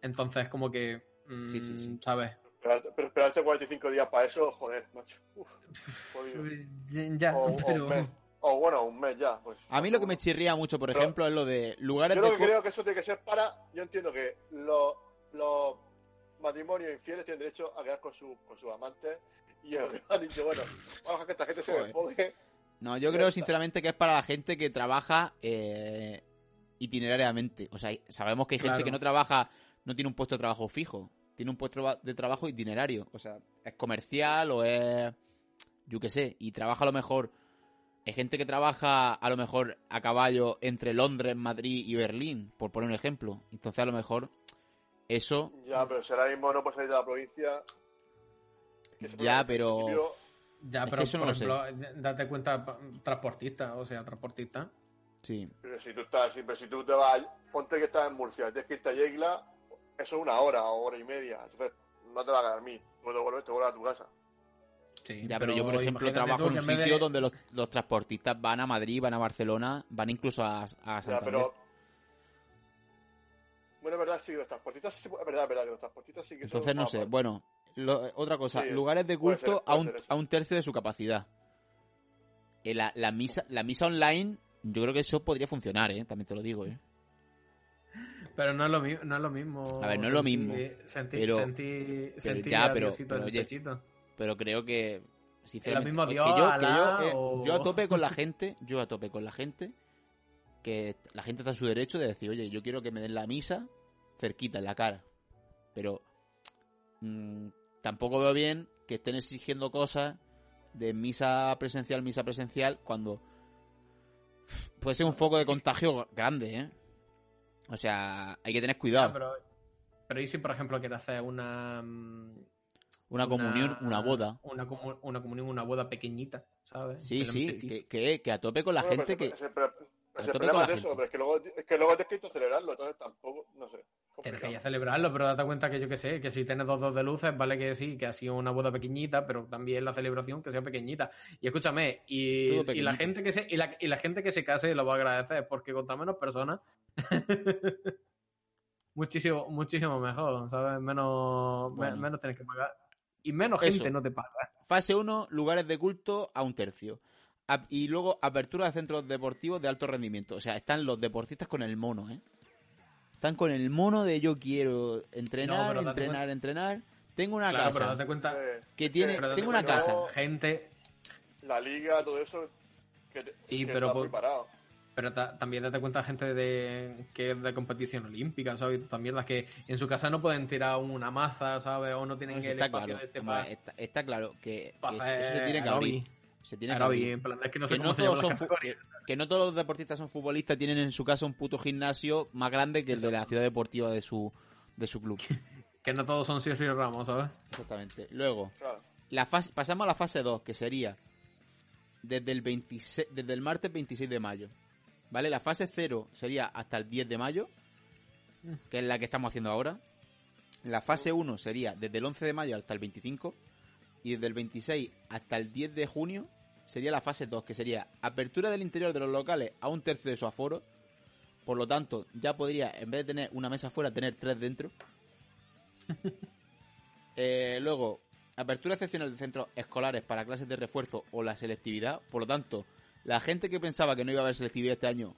Entonces, como que, mm, Sí, sí, sí. ¿sabes? Pero esperarte 45 días para eso, joder, macho. Uf. Ya, O, pero... O bueno, un mes ya. Pues, A mí lo que me chirría mucho, por ejemplo, es lo de lugares Yo de... lo co- creo que eso tiene que ser para. Yo entiendo que los, los matrimonios infieles tienen derecho a quedar con, su, con sus amantes. Y el han dicho, bueno, vamos a que esta gente se desfogue. No, yo creo sinceramente que es para la gente que trabaja eh, itinerariamente. O sea, sabemos que hay gente Claro. que no trabaja, no tiene un puesto de trabajo fijo, tiene un puesto de trabajo itinerario. O sea, es comercial o es, yo qué sé, y trabaja a lo mejor. Hay gente que trabaja a lo mejor a caballo entre Londres, Madrid y Berlín, por poner un ejemplo. Entonces a lo mejor eso Ya, pero si ahora mismo no puedes salir de la provincia. Ya, pero- principio, Ya, Es pero eso no por lo sé. ejemplo, d- date cuenta, transportista, o sea, transportista. sí. Pero si tú estás, pero si tú te vas, ponte que estás en Murcia, tienes que irte a Yegla, eso es una hora o hora y media. Entonces, no te va a mí. Tú te vuelves, te vuelves a tu casa. Sí, Ya, pero, yo, por ejemplo, trabajo en un de- sitio donde los, los transportistas van a Madrid, van a Barcelona, van incluso a, a Ya, Santander. pero. Bueno, es verdad, sí, los transportistas sí, es verdad, es verdad, los transportistas sí que son Entonces, no sé. Bueno, lo- otra cosa. Sí, lugares de culto ser, a, un, a un tercio de su capacidad. Eh, la, la misa, la misa online, yo creo que eso podría funcionar, ¿eh? También te lo digo, ¿eh? Pero no es lo, mi- no es lo mismo. A ver, no es lo mismo, Sentí, pero- ya, a pero- pero el oye, pechito. Pero creo que, sinceramente... mismo que Dios, yo, que Alá, yo, eh, o- yo a tope con la gente, yo a tope con la gente que la gente está en su derecho de decir, oye, yo quiero que me den la misa cerquita, en la cara. Pero mm, tampoco veo bien que estén exigiendo cosas de misa presencial, misa presencial, cuando puede ser un foco de contagio grande, ¿eh? O sea, hay que tener cuidado. pero, pero ¿y si, por ejemplo, quieres hacer una... Una comunión, una boda. Una, comu- una comunión, una boda pequeñita, ¿sabes? Sí, Pero sí, que, que, que a tope con la Bueno, gente que... ese- a tope problema con la es eso, gente. pero es que luego, es que luego tienes que celebrarlo, entonces tampoco, no sé. Tienes que complicado. ir a celebrarlo, pero date cuenta que yo que sé, que si tienes dos dos de luces, vale que sí, que ha sido una boda pequeñita, pero también la celebración que sea pequeñita. Y escúchame, y, y la gente que se, y la, y la gente que se case lo va a agradecer, porque contra menos personas, muchísimo, muchísimo mejor, ¿sabes? Menos, me- menos tienes que pagar. Y menos Eso. gente no te paga. Fase 1, lugares de culto a un tercio. Y luego apertura de centros deportivos de alto rendimiento. O sea, están los deportistas con el mono, ¿eh? Están con el mono de yo quiero entrenar, No, entrenar, entrenar. Tengo una Claro, pero casa date cuenta, Eh, que tiene... pero date Tengo una cuenta, casa. gente, La liga, todo eso, que, Sí, que pero está por- muy parado. Pero ta- también date cuenta gente de que es de competición olímpica, ¿sabes? También las que en su casa no pueden tirar una maza, ¿sabes? O no tienen el está espacio claro. de este Hombre, pa- está, está claro que, eso se tiene que abrir. Se tiene que abrir. en plan, es que no que no, todos son que, que no los deportistas son futbolistas tienen en su casa un puto gimnasio más grande que el de la ciudad deportiva de su de su club Que no todos son Sergio y Ramos, ¿sabes? exactamente luego Claro. la fase, pasamos a la fase 2 que sería desde el 26 desde el martes 26 de mayo vale la fase 0 sería hasta el 10 de mayo que es la que estamos haciendo ahora la fase 1 sería desde el 11 de mayo hasta el 25 y desde el 26 hasta el 10 de junio sería la fase 2, que sería apertura del interior de los locales a un tercio de su aforo. Por lo tanto, ya podría, en vez de tener una mesa fuera, tener tres dentro. Eh, luego, apertura excepcional de centros escolares para clases de refuerzo o la selectividad. Por lo tanto, la gente que pensaba que no iba a haber selectividad este año,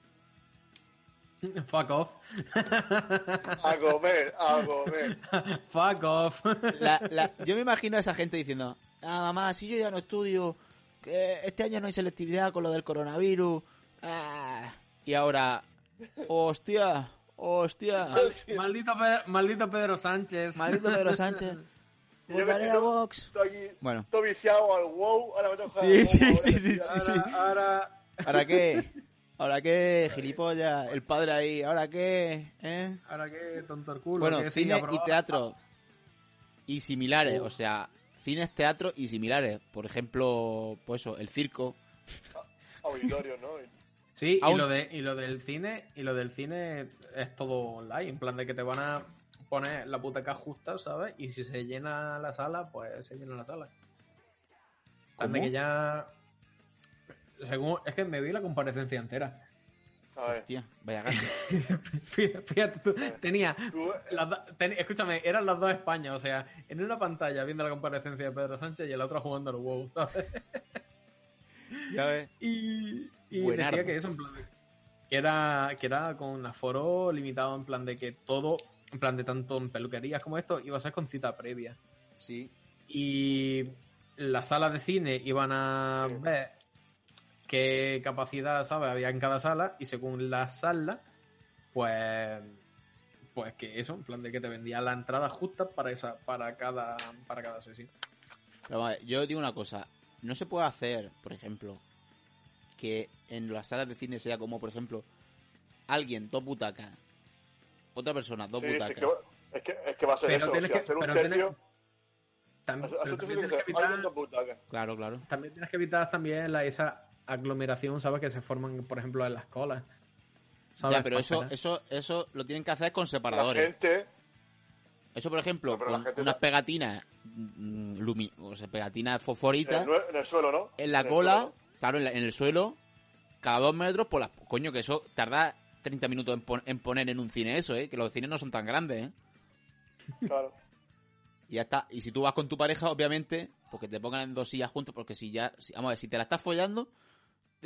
Fuck off. A comer, a comer. Fuck off. la- la- yo me imagino a esa gente diciendo, ah, mamá, si yo ya no estudio, que este año no hay selectividad con lo del coronavirus. ah". Y ahora, hostia, hostia, maldito, Pedro, maldito Pedro Sánchez. maldito Pedro Sánchez. Votaré a Vox. Estoy aquí, Bueno, estoy viciado al WoW, ahora me toca Sí, sí, WoW, sí, ahora, sí, tío. sí. Ahora, ahora- ¿ahora qué? ¿Ahora qué? Gilipollas, el padre ahí, ¿ahora qué? ¿Eh? ahora qué tonto el culo. Bueno, sí, cine y teatro y similares, o sea, cines, teatro y similares. Por ejemplo, pues eso, el circo. Auditorio, ¿no? Sí, y lo, de, y lo del cine, y lo del cine es todo online, en plan de que te van a poner la puteca justa, ¿sabes? Y si se llena la sala, pues se llena la sala. ¿Cómo? que ya. Según, es que me vi la comparecencia entera. A ver, Hostia, vaya. Fíjate, fíjate tú, tenía. las ten- escúchame, eran las dos Españas, o sea, en una pantalla viendo la comparecencia de Pedro Sánchez y en la otra jugando al WoW, ¿sabes? Ya ves. Y, y decía que eso, en plan de- que era, que era con aforo limitado, en plan de que todo, en plan de tanto en peluquerías como esto, iba a ser con cita previa. Sí. Y las salas de cine iban a Sí. ver qué capacidad, ¿sabes? Había en cada sala y según la sala, pues pues que eso, en plan de que te vendía la entrada justa para esa para cada para cada sesión. Pero vale, yo digo una cosa. No se puede hacer, por ejemplo, que en las salas de cine sea como, por ejemplo, alguien, dos butacas. Otra persona, dos sí, sí, butacas. es, que, va- es, que, es que va a ser Pero eso. tienes si que- hacer un pero tercio, pero también tienes que evitar-. Claro, claro. También tienes que evitar también la, esa aglomeración, ¿sabes? Que se forman, por ejemplo, en las colas. ¿sabes? Ya, pero eso, eso, eso lo tienen que hacer con La separadores. gente, Eso, por ejemplo, No, con unas no- pegatinas, mm, lumi, o sea, pegatinas en fosforitas el, en el suelo, ¿no? en la cola, suelo. claro, en, la- en el suelo, cada dos metros, pues la, coño, que eso tarda 30 minutos en, pon- en poner en un cine eso, ¿eh? Que los cines no son tan grandes, ¿eh? Claro. Y ya está. Y si tú vas con tu pareja, obviamente, porque te pongan en dos sillas juntos, porque si ya, si- vamos a ver, si te la estás follando,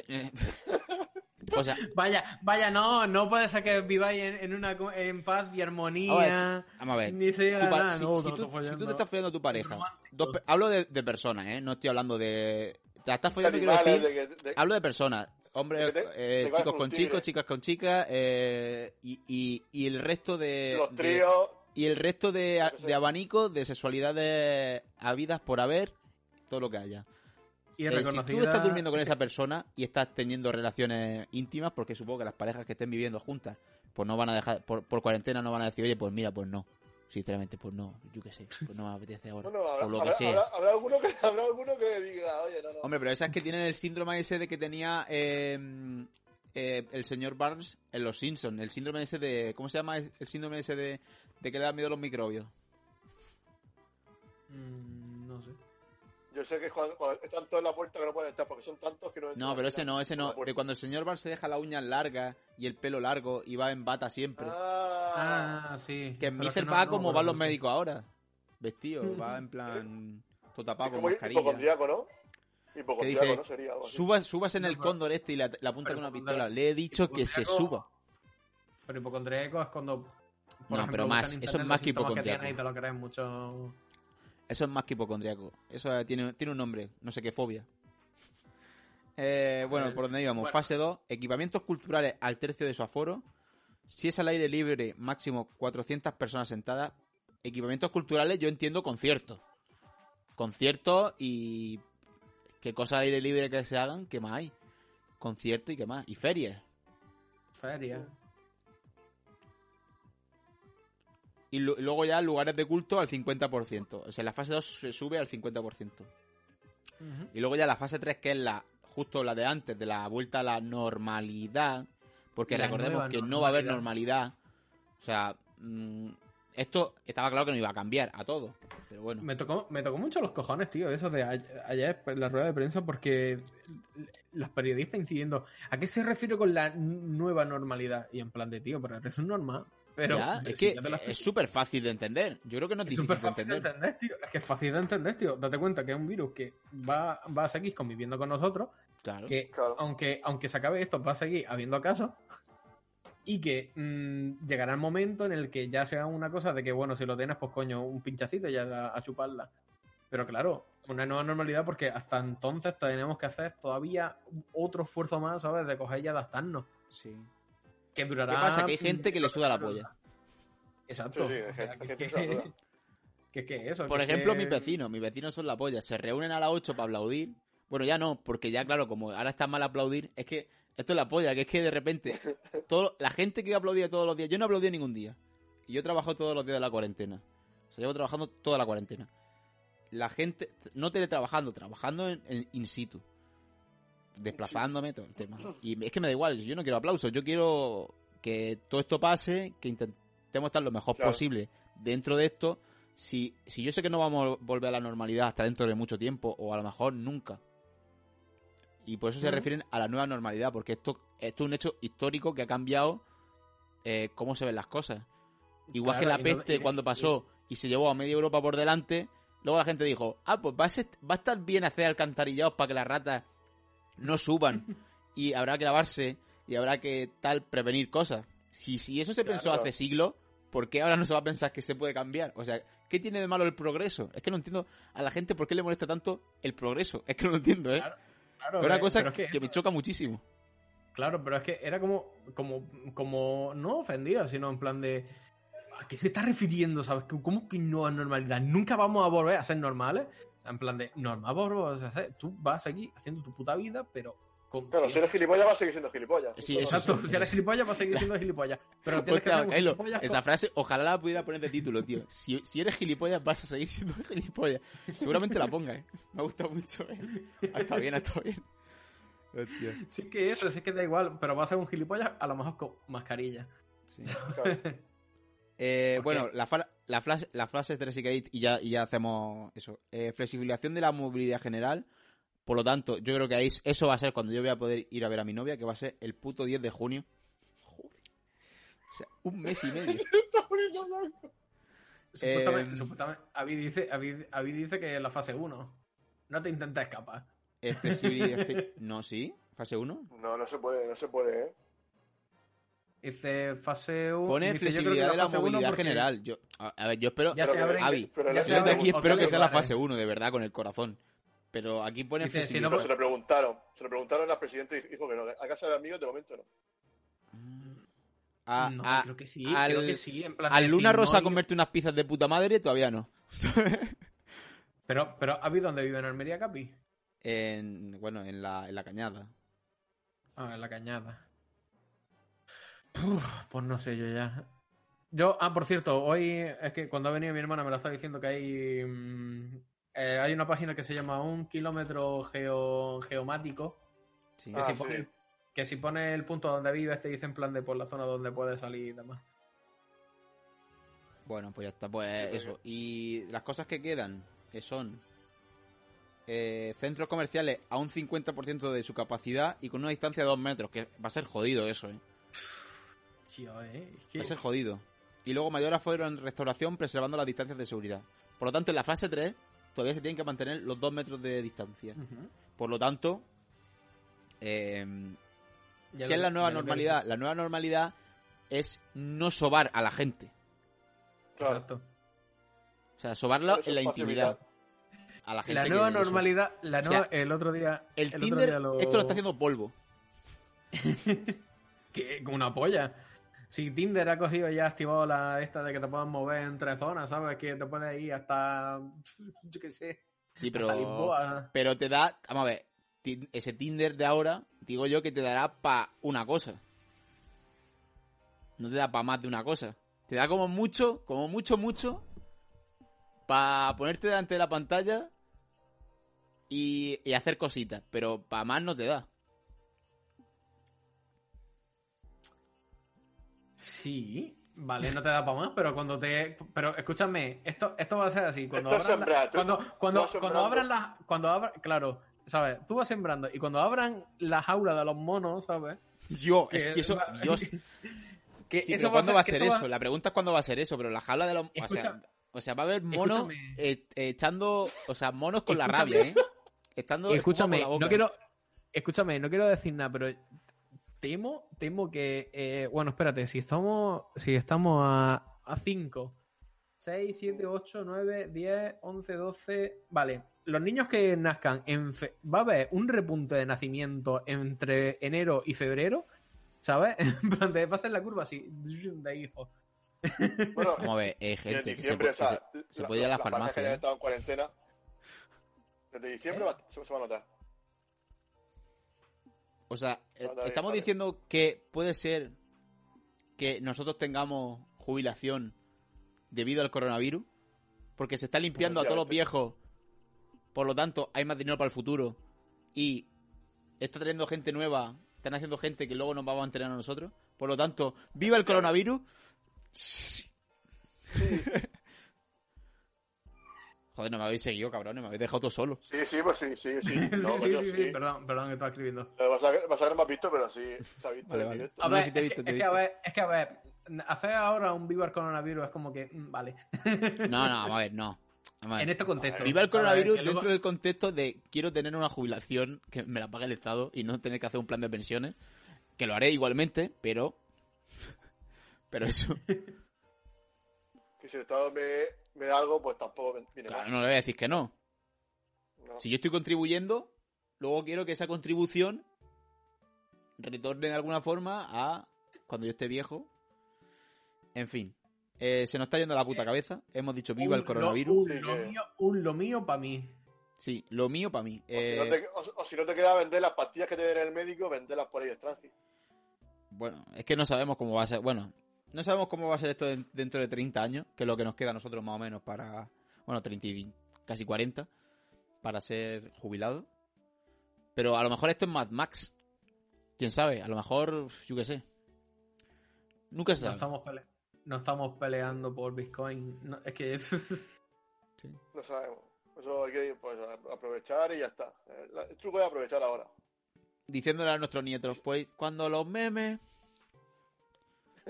eh, o sea, Vaya, vaya, no, no puede ser que viváis en, en una en paz y vamos a ver, armonía. vamos a ver, Ni se llega a si, no, si tú, si te estás follando a tu pareja, dos hablo de, de personas, ¿eh? No estoy hablando de... Te la estás follando, quiero decir... de que- de- Hablo de personas. Hombres, eh, chicos con chicos, chicas con chicas, eh, y, y, y el resto de, Los de- tríos. y el resto de, sé. de abanicos de sexualidades habidas por haber, todo lo que haya. Y Eh, si tú estás durmiendo con esa persona y estás teniendo relaciones íntimas, porque supongo que las parejas que estén viviendo juntas, pues no van a dejar, por, por cuarentena no van a decir, oye, pues mira, pues no. Sinceramente, pues no, yo qué sé, pues no me apetece ahora. Bueno, habrá, o lo que habrá- sea. habrá- habrá alguno que, habrá alguno que diga, oye, no, no. Hombre, pero esas que tienen el síndrome ese de que tenía eh, eh, el señor Barnes en Los Simpsons. El síndrome ese de... ¿Cómo se llama el síndrome ese de, de que le da miedo a los microbios? Mm. Yo sé que es cuando, cuando están todos en la puerta que no pueden estar porque son tantos que no entran No, pero ese no, ese la no. De cuando el señor Barnes se deja las uñas largas y el pelo largo y va en bata siempre. Ah, Ah, sí. que Mr. no- va no como van los médicos ahora. Vestido, va en plan... Todo es tapado con como mascarilla. hipocondriaco, ¿no? Hipocondriaco, dice, ¿no? Sería algo así. Subas, subas en el cóndor este y la, la apunta pero con una hipocondriaco- pistola. Le he dicho que se hipocondriaco- suba. Pero hipocondríaco es cuando. por No, ejemplo, pero más, en eso es más que hipocondriaco. tienes Y te lo crees mucho. Eso es más que hipocondriaco. Eso eh, tiene, tiene un nombre, no sé qué fobia. Eh, bueno, por donde íbamos. bueno. Fase 2. Equipamientos culturales al tercio de su aforo. Si es al aire libre, máximo 400 personas sentadas. Equipamientos culturales, yo entiendo conciertos. Conciertos y... ¿Qué cosas al aire libre que se hagan? ¿Qué más hay? Conciertos y qué más. Y ferias. Feria. Y lu- luego ya lugares de culto al 50%. O sea, la fase 2 se sube al 50%. Y luego ya la fase 3, que es la justo la de antes, de la vuelta a la normalidad. Porque La recordemos que no va a haber normalidad. O sea, mm, esto estaba claro que no iba a cambiar a todo. Pero bueno. Me tocó, me tocó mucho los cojones, tío, eso de ayer en la rueda de prensa, porque los periodistas incidiendo, ¿a qué se refiere con la nueva normalidad? Y en plan de, tío, pero eso es normal. Pero Ya, es que es súper fácil de entender. Yo creo que no es, Es difícil fácil de entender. entender, tío. Es que es fácil de entender, tío. Date cuenta que es un virus que va, va a seguir conviviendo con nosotros, Claro. que Claro. aunque, aunque se acabe esto, va a seguir habiendo casos. Y que mm, llegará el momento en el que ya sea una cosa de que, bueno, si lo tienes, pues coño, un pinchacito y ya a, a chuparla. Pero claro, una nueva normalidad porque hasta entonces tenemos que hacer todavía otro esfuerzo más, ¿sabes? De coger y adaptarnos. Sí. Que ¿Qué durará. pasa? Que hay gente que le suda la polla. Exacto. Sí, sí, hay O sea, gente- hay que- gente que se la suda. que, que eso. Por que- ejemplo, que- mis vecinos. Mis vecinos son la polla. Se reúnen a las 8 para aplaudir. Bueno, ya no, porque ya, claro, como ahora está mal aplaudir, es que esto es la polla, que es que de repente todo, la gente que aplaudía todos los días, yo no aplaudía ningún día. Y yo trabajo todos los días de la cuarentena. O sea, llevo trabajando toda la cuarentena. La gente, no teletrabajando, trabajando en, en in situ. Desplazándome, todo el tema. Y es que me da igual, yo no quiero aplausos, yo quiero que todo esto pase, que intentemos estar lo mejor Claro. posible dentro de esto. Si, si yo sé que no vamos a volver a la normalidad hasta dentro de mucho tiempo, o a lo mejor nunca. Y por eso se refieren a la nueva normalidad, porque esto, esto es un hecho histórico que ha cambiado eh, cómo se ven las cosas. Igual Claro, que la no- peste cuando pasó y se llevó a media Europa por delante, luego la gente dijo, ah, pues va a, ser- va a estar bien hacer alcantarillados para que las ratas no suban y habrá que lavarse y habrá que tal prevenir cosas. Si, si eso se Claro. pensó hace siglos, ¿por qué ahora no se va a pensar que se puede cambiar? O sea, ¿qué tiene de malo el progreso? Es que no entiendo a la gente por qué le molesta tanto el progreso. Es que no lo entiendo, ¿eh? Claro, Claro, es una que- cosa pero es que, me choca muchísimo. Claro, pero es que era como, como, como no ofendida, sino en plan de ¿a qué se está refiriendo? ¿Sabes? ¿Cómo que no es normalidad? Nunca vamos a volver a ser normales. O sea, en plan de normal vamos a ser. Tú vas a seguir haciendo tu puta vida, pero con. Claro, si eres gilipollas, vas a seguir siendo gilipollas. Sí, Exacto, si eres gilipollas, vas a seguir siendo gilipollas. Pero tienes que ser Kylo, gilipollas esa con- frase, ojalá la pudiera poner de título, tío. Si, si eres gilipollas, vas a seguir siendo gilipollas. Seguramente la ponga, ¿eh? Me ha gustado mucho, ¿eh? Estado bien, ha estado bien. Hostia, Sí que eso, sí que da igual, pero va a ser un gilipollas a lo mejor con mascarilla. sí. Claro. Eh, ¿Por bueno, la, la, flash, la frase 3 y Kate, y ya, y ya hacemos eso. Eh, flexibilización de la movilidad general. Por lo tanto, yo creo que ahí eso va a ser cuando yo voy a poder ir a ver a mi novia, que va a ser el puto 10 de junio. Joder. O sea, un mes y medio. Supuestamente, Eh, supuestamente Avi dice, Avi, Avi dice que es la fase 1. No te intentes escapar. Eh, flexibilización... No, sí. Fase 1. No, no se puede, no se puede, ¿eh? Dice fase 1. Pone flexibilidad de la movilidad general. Yo, a, a ver, yo espero... Ya Pero se. Avi, ya yo desde aquí espero que sea la fase 1, de verdad, con el corazón. Pero aquí pone Dice, si flexibilidad. no- Pero se lo preguntaron. Se lo preguntaron al presidente y dijo que no. A casa de amigos de momento no. A, no, a- creo que sí, al- creo que sí. En plan al de, Luna si no Rosa hay- comerte unas pizzas de puta madre todavía no. Pero, pero, ¿has visto dónde vive en Almería, Capi? en, bueno, en la, en la cañada. Ah, en la cañada. Uf, pues no sé, yo ya. Yo, ah, por cierto, hoy es que cuando ha venido mi hermana me lo estaba diciendo que hay. mm, eh, hay una página que se llama Un kilómetro geo, geomático. Sí. Que, Ah, si sí. pone, que si pone el punto donde vives, te dice en plan de por la zona donde puedes salir y demás. Bueno, pues ya está, pues Sí, eso. Y las cosas que quedan, que son eh, centros comerciales a un 50% de su capacidad y con una distancia de 2 metros, que va a ser jodido eso, ¿eh? Tío, eh. Es Va que... a ser jodido. Y luego mayor aforo en restauración preservando las distancias de seguridad. Por lo tanto, en la fase 3 todavía se tienen que mantener los 2 metros de distancia. Por lo tanto, eh, Ya ¿qué lo- es la nueva normalidad? La nueva normalidad es no sobar a la gente. Claro. Exacto. O sea, sobarlo en la intimidad. A la gente La que nueva normalidad, la O sea, nueva, el otro día. El, Tinder, día lo- esto lo está haciendo polvo. que como una polla. Si Tinder ha cogido y ha activado la esta de que te puedan mover entre zonas, ¿sabes? Que te puedes ir hasta. Yo qué sé. Sí, Hasta pero. Lisboa. Pero te da. Vamos a ver. Ese Tinder de ahora, digo yo que te dará para una cosa. No te da para más de una cosa. Te da como mucho, como mucho, mucho. Para ponerte delante de la pantalla y, y hacer cositas. Pero para más no te da. Sí. Vale, no te da para más, pero cuando te. Pero escúchame, esto, esto va a ser así. Cuando Esto abran. la- sembrar, tú- cuando, cuando, cuando abran las. Cuando abran. Claro, ¿sabes? Tú vas sembrando. Y cuando abran la jaula de los monos, ¿sabes? Yo, es Que- eso. Dios. Que Sí, eso pero ¿cuándo va a ser eso? va- La pregunta es cuándo va a ser eso, pero la jaula de los... O sea, Escucha- o sea, va a haber monos eh, eh, echando... O sea, monos con la rabia, ¿eh? Echando espuma Escúchame, la no quiero. Escúchame, no quiero decir nada, pero temo, temo que. eh, bueno, espérate, si estamos. Si estamos a, a 5, 6, 7, 8, 9, 10, 11, 12. Vale. Los niños que nazcan en fe- va a haber un repunte de nacimiento entre enero y febrero, ¿sabes? En plan, te pasas la curva así, de hijos. Bueno, Vamos a ver, eh, gente, que se, diciembre, puede- o sea, que se- se puede ir a la que farmacia. ¿eh? estado en cuarentena. Desde diciembre ¿Eh? va- se, se va a notar. O sea, estamos vale. diciendo que puede ser que nosotros tengamos jubilación debido al coronavirus, porque se está limpiando a todos los viejos, por lo tanto hay más dinero para el futuro. Y está trayendo gente nueva, están haciendo gente que luego nos va a mantener a nosotros, por lo tanto, viva el coronavirus. Joder, no me habéis seguido, cabrones, me habéis dejado todo solo. Sí, sí, pues sí, sí, sí. No, sí, sí, coño, sí, sí, perdón, perdón que estaba escribiendo. Vas a, vas a ver, me has visto, pero sí, se ha visto Vale, en vale. directo. A No, ver, si te he es visto, que- te he es que a visto. ver, es que a ver, hacer ahora un vivo al coronavirus es como que, mm, vale. No, no, vamos a ver, no. Ver. En este contexto. Viva el coronavirus luego- dentro del contexto de quiero tener una jubilación que me la pague el Estado y no tener que hacer un plan de pensiones, que lo haré igualmente, pero... Pero eso, Que si el Estado me, me da algo, pues tampoco viene claro, mal. no le voy a decir que no. No. Si yo estoy contribuyendo, luego quiero que esa contribución retorne de alguna forma a cuando yo esté viejo. En fin, eh, se nos está yendo la puta cabeza. Hemos dicho viva el un- coronavirus. Un, Sí, lo mío, un lo mío para mí. Sí, lo mío para mí. O, si no Eh, te, o- o si no te queda vender las pastillas que te den el médico, venderlas por ahí extranjero. Bueno, es que no sabemos cómo va a ser. Bueno, no sabemos cómo va a ser esto de- dentro de 30 años, que es lo que nos queda a nosotros más o menos para. Bueno, 30 y casi 40, para ser jubilado. Pero a lo mejor esto es Mad Max. Quién sabe, a lo mejor, yo qué sé. Nunca se No estamos, pele- no estamos peleando por Bitcoin. No, es que. No sabemos. Eso hay que pues, aprovechar y ya está. Eh, El truco es aprovechar ahora. Diciéndole a nuestros nietos, pues cuando los memes.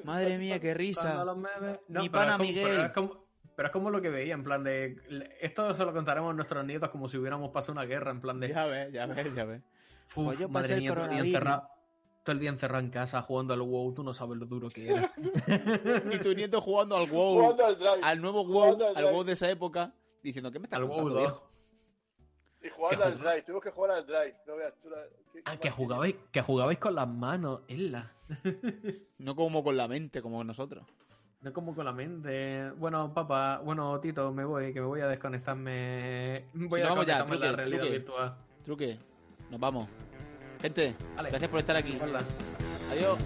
Madre mía, qué risa. memes- Mi pana Miguel. Pero es, como, pero es como lo que veía, en plan de. Esto se lo contaremos a nuestros nietos como si hubiéramos pasado una guerra, en plan de. Ya ves, ya ves, ya ves. Uf, Pues yo madre mía, todo el día encerrado. Todo el día encerrado en casa jugando al WoW, tú no sabes lo duro que era. Y tu nieto jugando al WoW. Jugando al drive. al nuevo WoW, al. WoW de esa época, diciendo que me está al WoW contando, 2. Y jugando ¿Qué al drive, tuvimos que jugar al drive. No veas tú la... qué- Ah, que jugabais, que jugabais con las manos, Isla. No como con la mente, como nosotros. No como con la mente. Bueno, papá, bueno, Tito, me voy, que me voy a desconectarme. Voy a ya, en la truque, realidad truque. virtual. Truque. Nos vamos. Gente, gracias por estar aquí. Hola. Adiós.